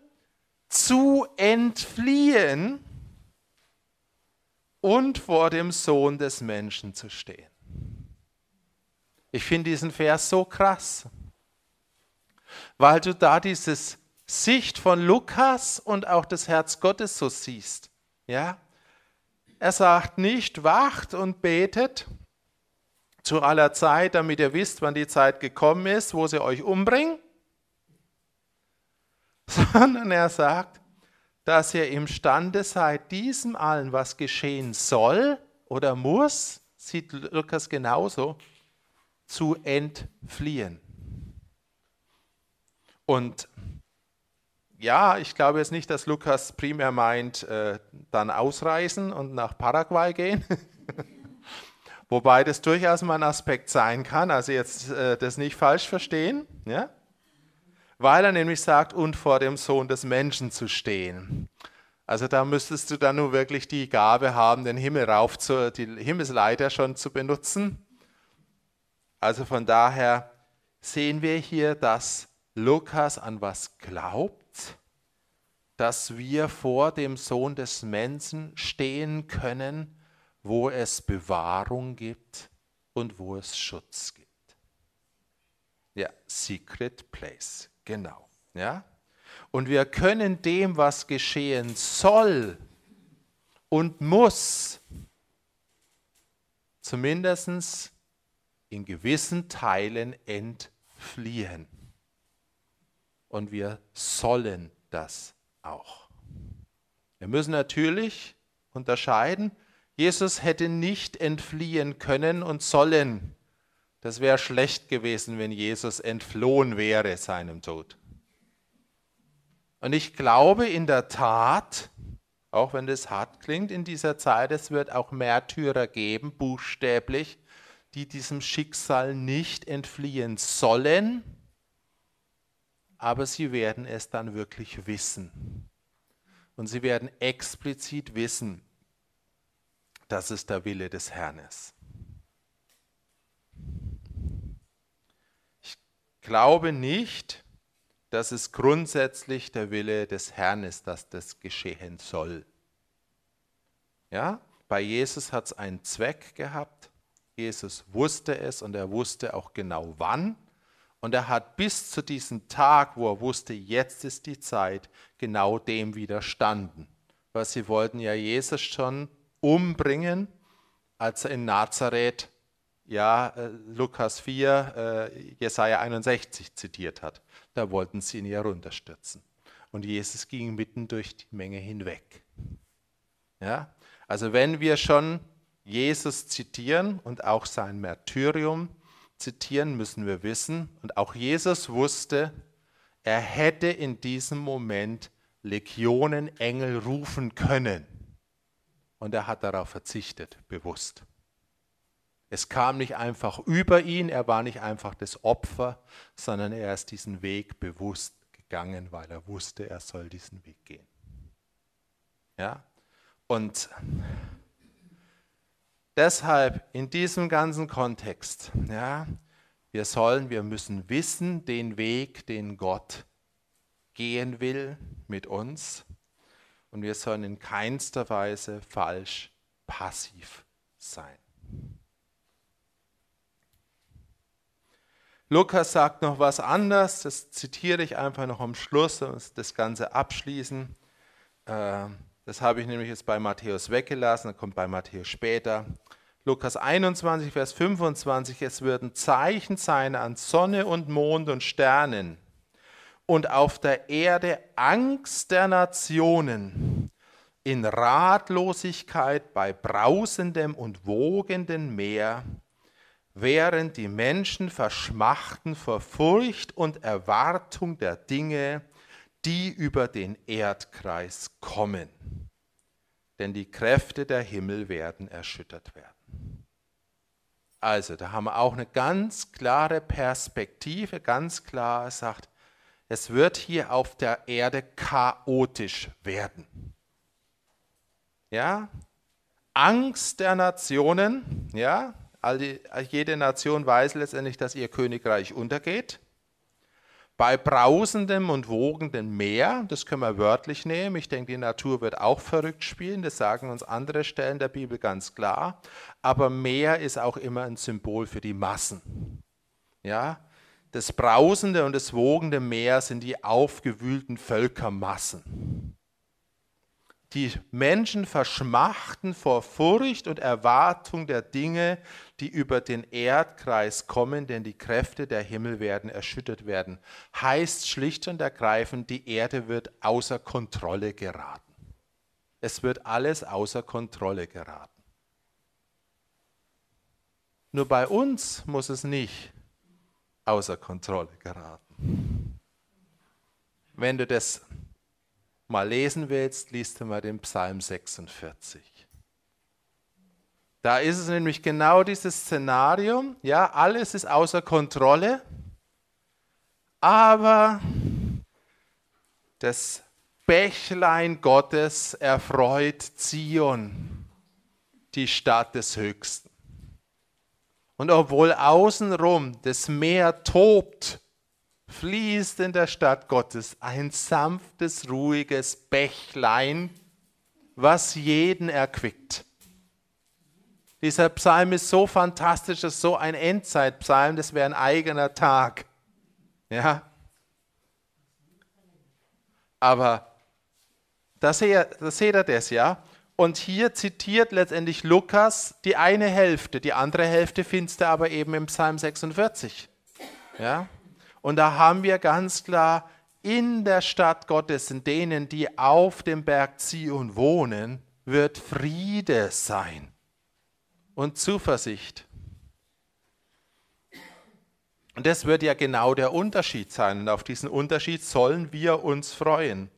zu entfliehen und vor dem Sohn des Menschen zu stehen. Ich finde diesen Vers so krass, weil du da dieses Sicht von Lukas und auch das Herz Gottes so siehst. Ja? Er sagt nicht, wacht und betet zu aller Zeit, damit ihr wisst, wann die Zeit gekommen ist, wo sie euch umbringen, sondern er sagt, dass ihr imstande seid, diesem allen, was geschehen soll oder muss, sieht Lukas genauso, zu entfliehen. Und ja, ich glaube jetzt nicht, dass Lukas primär meint, äh, dann ausreisen und nach Paraguay gehen. Wobei das durchaus mal ein Aspekt sein kann, also jetzt äh, das nicht falsch verstehen, ja? Weil er nämlich sagt, und vor dem Sohn des Menschen zu stehen. Also da müsstest du dann nur wirklich die Gabe haben, den Himmel rauf zu, die Himmelsleiter schon zu benutzen. Also von daher sehen wir hier, dass Lukas an was glaubt, dass wir vor dem Sohn des Menschen stehen können, wo es Bewahrung gibt und wo es Schutz gibt. Ja, Secret Place, genau. Ja? Und wir können dem, was geschehen soll und muss, zumindest in gewissen Teilen entfliehen. Und wir sollen das auch. Wir müssen natürlich unterscheiden, Jesus hätte nicht entfliehen können und sollen. Das wäre schlecht gewesen, wenn Jesus entflohen wäre seinem Tod. Und ich glaube in der Tat, auch wenn das hart klingt in dieser Zeit, es wird auch Märtyrer geben, buchstäblich, die diesem Schicksal nicht entfliehen sollen, aber sie werden es dann wirklich wissen. Und sie werden explizit wissen, dass es der Wille des Herrn ist. Glaube nicht, dass es grundsätzlich der Wille des Herrn ist, dass das geschehen soll. Ja, bei Jesus hat es einen Zweck gehabt. Jesus wusste es und er wusste auch genau wann. Und er hat bis zu diesem Tag, wo er wusste, jetzt ist die Zeit, genau dem widerstanden. Weil sie wollten ja Jesus schon umbringen, als er in Nazareth ja, äh, Lukas 4, äh, Jesaja 61 zitiert hat. Da wollten sie ihn ja runterstürzen. Und Jesus ging mitten durch die Menge hinweg. Ja? Also wenn wir schon Jesus zitieren und auch sein Märtyrium zitieren, müssen wir wissen, und auch Jesus wusste, er hätte in diesem Moment Legionen Engel rufen können. Und er hat darauf verzichtet, bewusst. Es kam nicht einfach über ihn, er war nicht einfach das Opfer, sondern er ist diesen Weg bewusst gegangen, weil er wusste, er soll diesen Weg gehen. Ja? Und deshalb in diesem ganzen Kontext, ja, wir sollen, wir müssen wissen, den Weg, den Gott gehen will mit uns. Und wir sollen in keinster Weise falsch passiv sein. Lukas sagt noch was anderes, das zitiere ich einfach noch am Schluss das Ganze abschließen. Äh, das habe ich nämlich jetzt bei Matthäus weggelassen, das kommt bei Matthäus später. Lukas 21, Vers 25, es würden Zeichen sein an Sonne und Mond und Sternen und auf der Erde Angst der Nationen, in Ratlosigkeit bei brausendem und wogenden Meer während die Menschen verschmachten vor Furcht und Erwartung der Dinge, die über den Erdkreis kommen. Denn die Kräfte der Himmel werden erschüttert werden. Also, da haben wir auch eine ganz klare Perspektive, ganz klar sagt, es wird hier auf der Erde chaotisch werden. Ja? Angst der Nationen, ja, jede Nation weiß letztendlich, dass ihr Königreich untergeht. Bei brausendem und wogendem Meer, das können wir wörtlich nehmen, ich denke, die Natur wird auch verrückt spielen, das sagen uns andere Stellen der Bibel ganz klar, aber Meer ist auch immer ein Symbol für die Massen. Ja, das brausende und das wogende Meer sind die aufgewühlten Völkermassen. Die Menschen verschmachten vor Furcht und Erwartung der Dinge, die über den Erdkreis kommen, denn die Kräfte der Himmel werden erschüttert werden. Heißt schlicht und ergreifend, die Erde wird außer Kontrolle geraten. Es wird alles außer Kontrolle geraten. Nur bei uns muss es nicht außer Kontrolle geraten. Wenn du das mal lesen willst, liest du mal den Psalm 46. Da ist es nämlich genau dieses Szenario, ja, alles ist außer Kontrolle, aber das Bächlein Gottes erfreut Zion, die Stadt des Höchsten. Und obwohl außenrum das Meer tobt, fließt in der Stadt Gottes ein sanftes, ruhiges Bächlein, was jeden erquickt. Dieser Psalm ist so fantastisch, ist so ein Endzeitpsalm, das wäre ein eigener Tag. Ja. Aber da seht ihr, da seht ihr das, ja. Und hier zitiert letztendlich Lukas die eine Hälfte, die andere Hälfte findest du aber eben im Psalm 46. Ja? Und da haben wir ganz klar in der Stadt Gottes, in denen, die auf dem Berg Zion wohnen, wird Friede sein und Zuversicht. Und das wird ja genau der Unterschied sein. Und auf diesen Unterschied sollen wir uns freuen.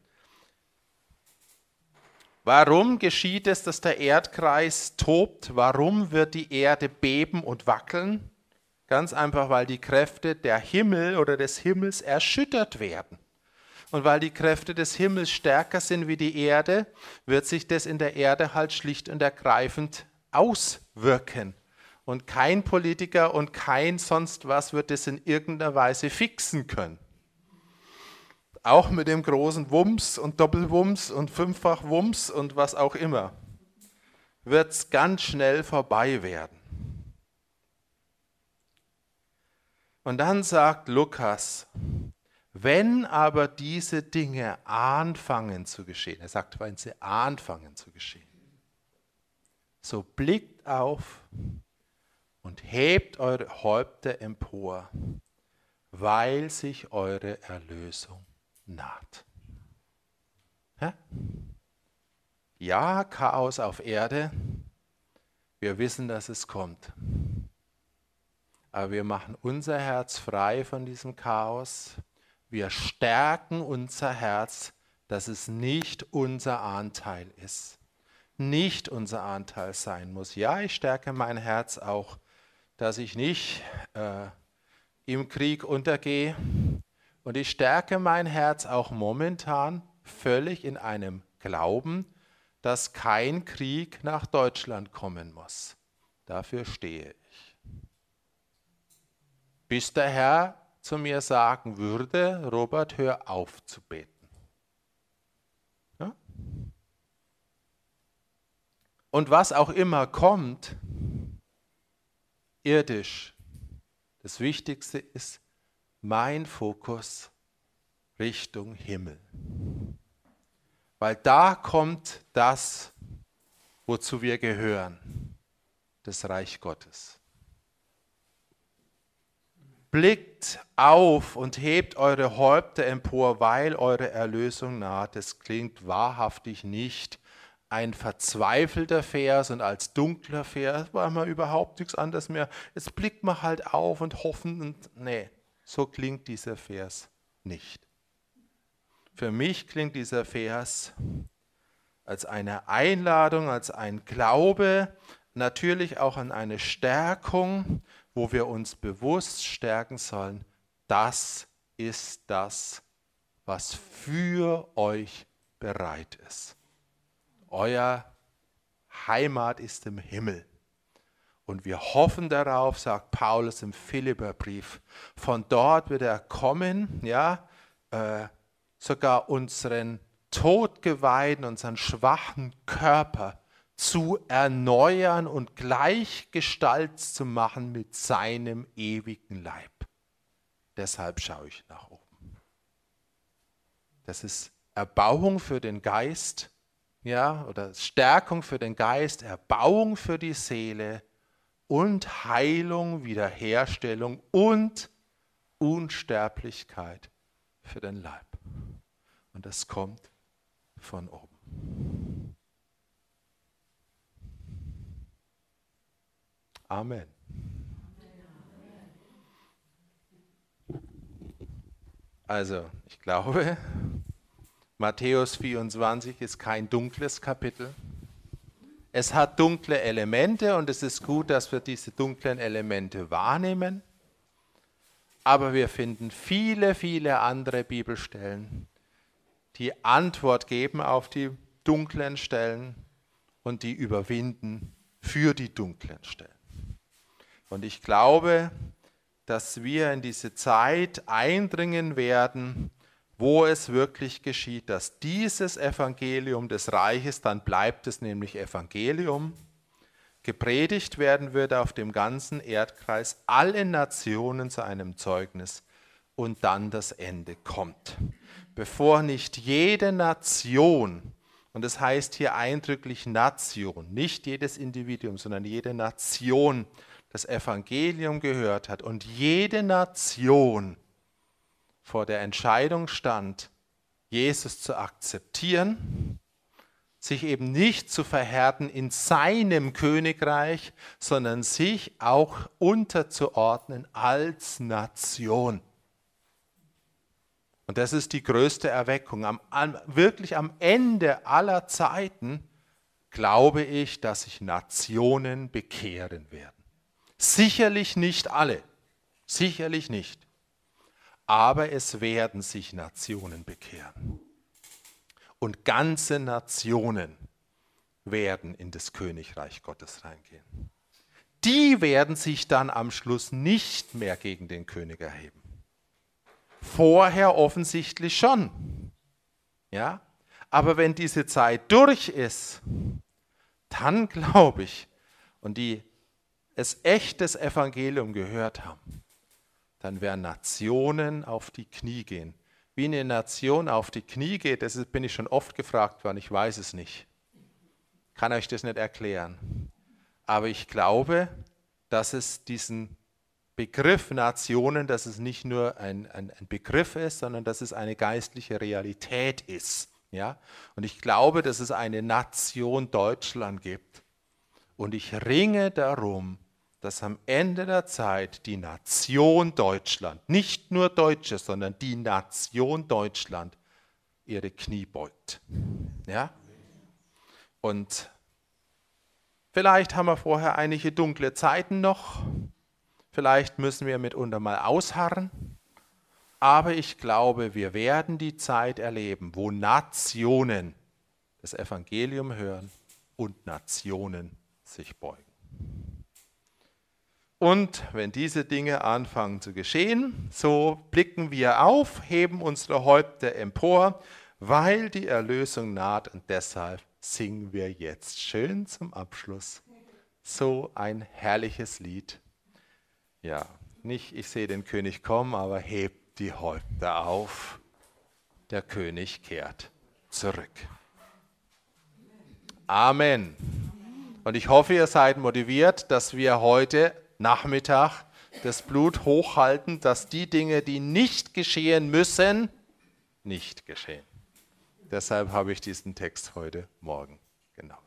Warum geschieht es, dass der Erdkreis tobt? Warum wird die Erde beben und wackeln? Ganz einfach, weil die Kräfte der Himmel oder des Himmels erschüttert werden. Und weil die Kräfte des Himmels stärker sind wie die Erde, wird sich das in der Erde halt schlicht und ergreifend auswirken. Und kein Politiker und kein sonst was wird es in irgendeiner Weise fixen können auch mit dem großen Wumms und Doppelwumms und Fünffachwumms und was auch immer, wird es ganz schnell vorbei werden. Und dann sagt Lukas, wenn aber diese Dinge anfangen zu geschehen, er sagt, wenn sie anfangen zu geschehen, so blickt auf und hebt eure Häupter empor, weil sich eure Erlösung naht. Ja, Chaos auf Erde. Wir wissen, dass es kommt. Aber wir machen unser Herz frei von diesem Chaos. Wir stärken unser Herz, dass es nicht unser Anteil ist. Nicht unser Anteil sein muss. Ja, ich stärke mein Herz auch, dass ich nicht äh, im Krieg untergehe, und ich stärke mein Herz auch momentan völlig in einem Glauben, dass kein Krieg nach Deutschland kommen muss. Dafür stehe ich. Bis der Herr zu mir sagen würde, Robert, hör auf zu beten. Ja? Und was auch immer kommt, irdisch, das Wichtigste ist, mein Fokus Richtung Himmel. Weil da kommt das, wozu wir gehören, das Reich Gottes. Blickt auf und hebt eure Häupter empor, weil eure Erlösung naht. Das klingt wahrhaftig nicht ein verzweifelter Vers und als dunkler Vers, weil man überhaupt nichts anderes mehr. Jetzt blickt man halt auf und hoffen und nee, so klingt dieser Vers nicht. Für mich klingt dieser Vers als eine Einladung, als ein Glaube, natürlich auch an eine Stärkung, wo wir uns bewusst stärken sollen. Das ist das, was für euch bereit ist. Euer Heimat ist im Himmel. Und wir hoffen darauf, sagt Paulus im Philipperbrief. Von dort wird er kommen, ja, äh, sogar unseren Todgeweihten, unseren schwachen Körper zu erneuern und gleichgestalt zu machen mit seinem ewigen Leib. deshalb schaue ich nach oben. Das ist Erbauung für den Geist, ja, oder Stärkung für den Geist, Erbauung für die Seele und Heilung, Wiederherstellung und Unsterblichkeit für den Leib. Und das kommt von oben. Amen. Also, ich glaube, Matthäus 24 ist kein dunkles Kapitel. Es hat dunkle Elemente und es ist gut, dass wir diese dunklen Elemente wahrnehmen. Aber wir finden viele, viele andere Bibelstellen, die Antwort geben auf die dunklen Stellen und die überwinden für die dunklen Stellen. Und ich glaube, dass wir in diese Zeit eindringen werden, wo es wirklich geschieht, dass dieses Evangelium des Reiches, dann bleibt es nämlich Evangelium, gepredigt werden wird auf dem ganzen Erdkreis, alle Nationen zu einem Zeugnis und dann das Ende kommt. Bevor nicht jede Nation, und das heißt hier eindrücklich Nation, nicht jedes Individuum, sondern jede Nation das Evangelium gehört hat und jede Nation vor der Entscheidung stand, Jesus zu akzeptieren, sich eben nicht zu verhärten in seinem Königreich, sondern sich auch unterzuordnen als Nation. Und das ist die größte Erweckung. Am, am, wirklich am Ende aller Zeiten glaube ich, dass sich Nationen bekehren werden. Sicherlich nicht alle, sicherlich nicht aber es werden sich Nationen bekehren. Und ganze Nationen werden in das Königreich Gottes reingehen. Die werden sich dann am Schluss nicht mehr gegen den König erheben. Vorher offensichtlich schon. Ja? Aber wenn diese Zeit durch ist, dann glaube ich, und die es echtes Evangelium gehört haben, dann werden Nationen auf die Knie gehen. Wie eine Nation auf die Knie geht, das bin ich schon oft gefragt worden, ich weiß es nicht. Kann euch das nicht erklären. Aber ich glaube, dass es diesen Begriff Nationen, dass es nicht nur ein, ein, ein, Begriff ist, sondern dass es eine geistliche Realität ist. Ja? Und ich glaube, dass es eine Nation Deutschland gibt. Und ich ringe darum, dass am Ende der Zeit die Nation Deutschland, nicht nur Deutsche, sondern die Nation Deutschland ihre Knie beugt. Ja? Und vielleicht haben wir vorher einige dunkle Zeiten noch, vielleicht müssen wir mitunter mal ausharren, aber ich glaube, wir werden die Zeit erleben, wo Nationen das Evangelium hören und Nationen sich beugen. Und wenn diese Dinge anfangen zu geschehen, so blicken wir auf, heben unsere Häupter empor, weil die Erlösung naht und deshalb singen wir jetzt schön zum Abschluss so ein herrliches Lied. Ja, nicht ich sehe den König kommen, aber hebt die Häupter auf. Der König kehrt zurück. Amen. Und ich hoffe, ihr seid motiviert, dass wir heute Nachmittag das Blut hochhalten, dass die Dinge, die nicht geschehen müssen, nicht geschehen. Deshalb habe ich diesen Text heute Morgen genommen.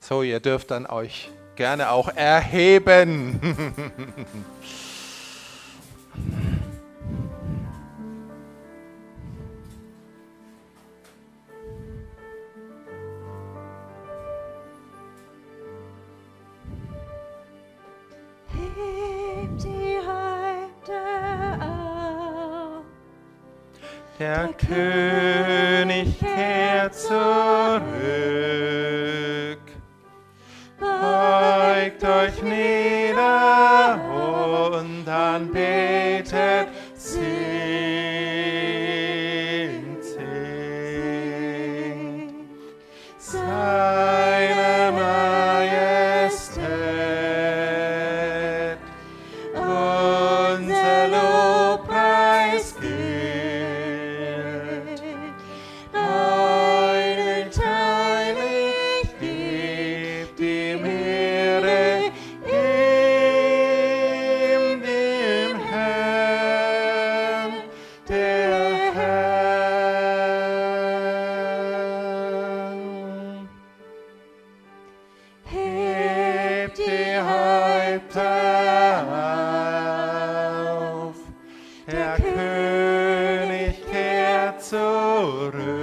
So, ihr dürft dann euch gerne auch erheben. Der König kehrt zurück. Beugt euch nieder und anbetet, zurück.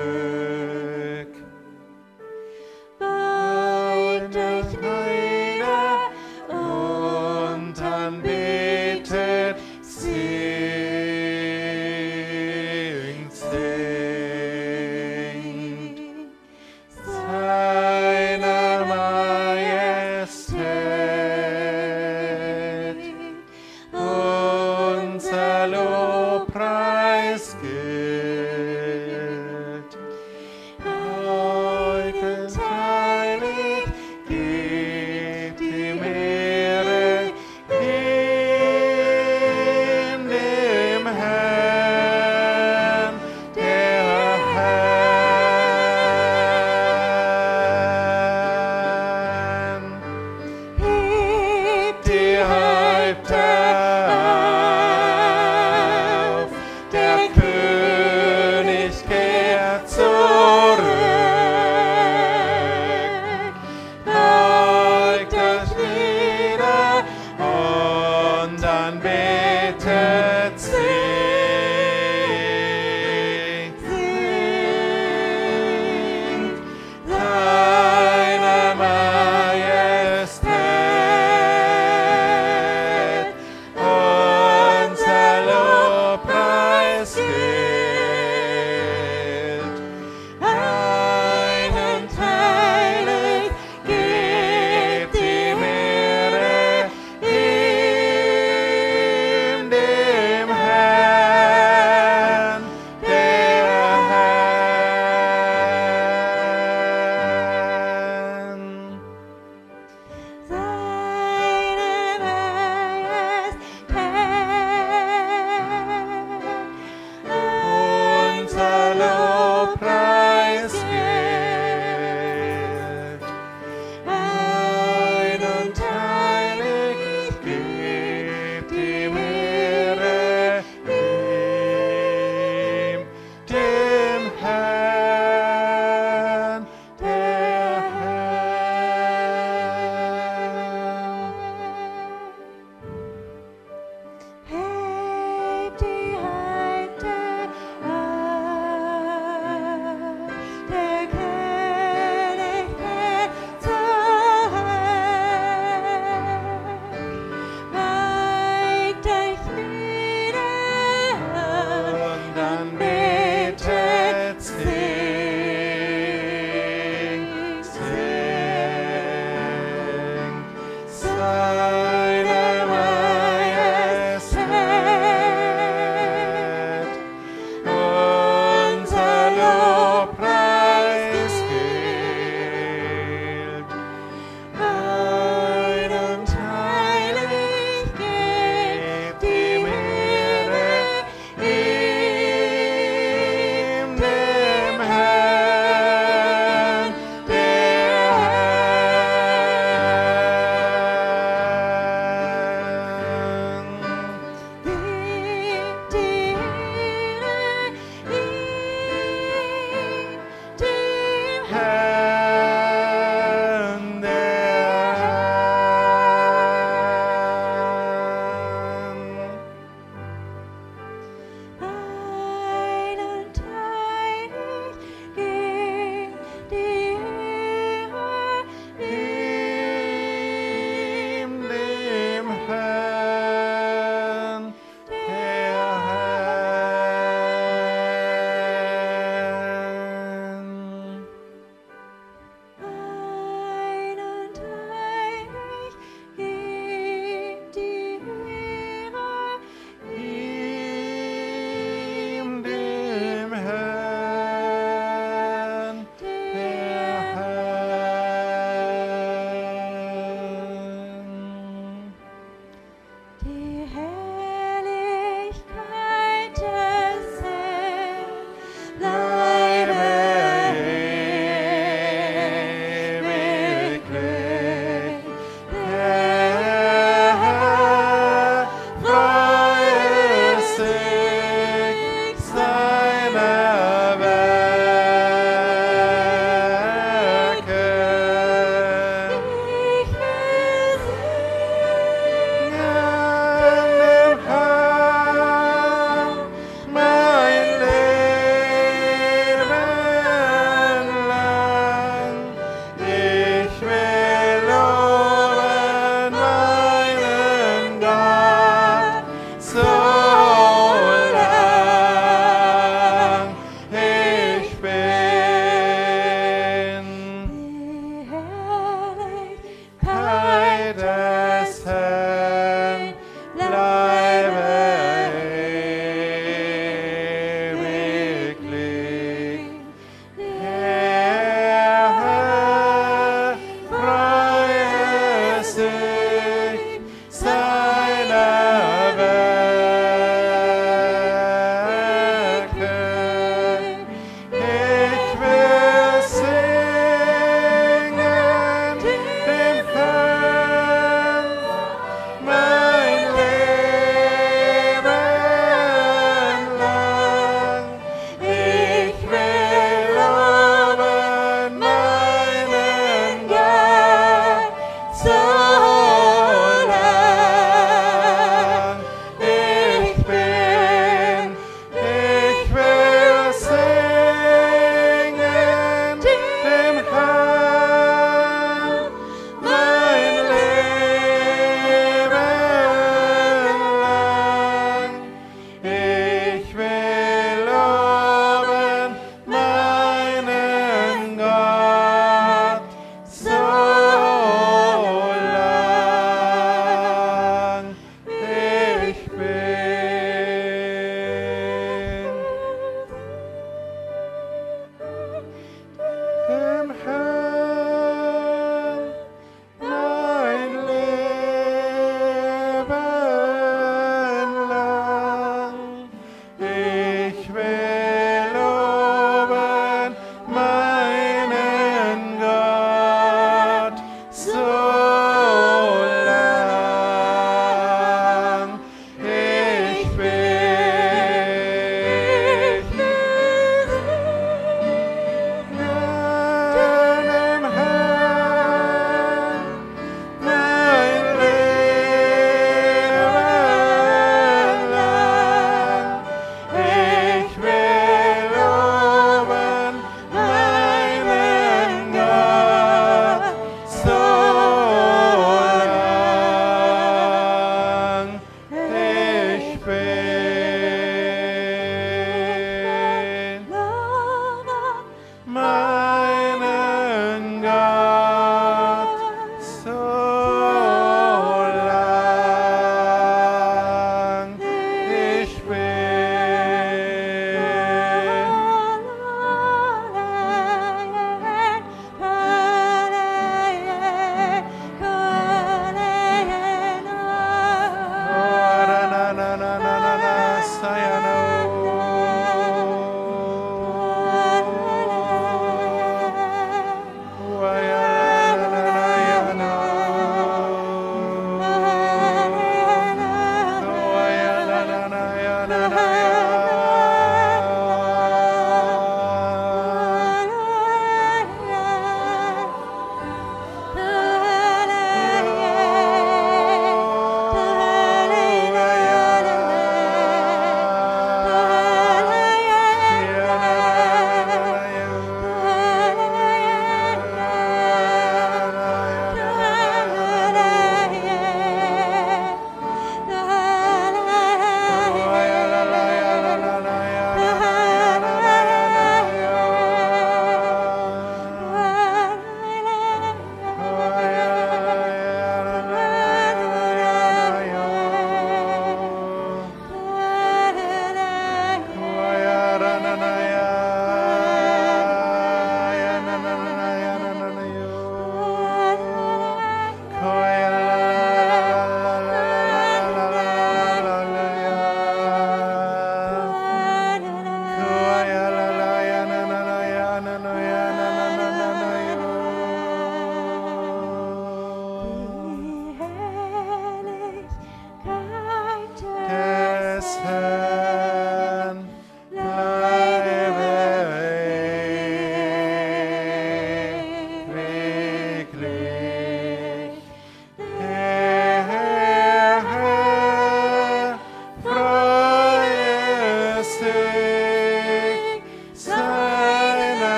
faith.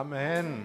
Amen.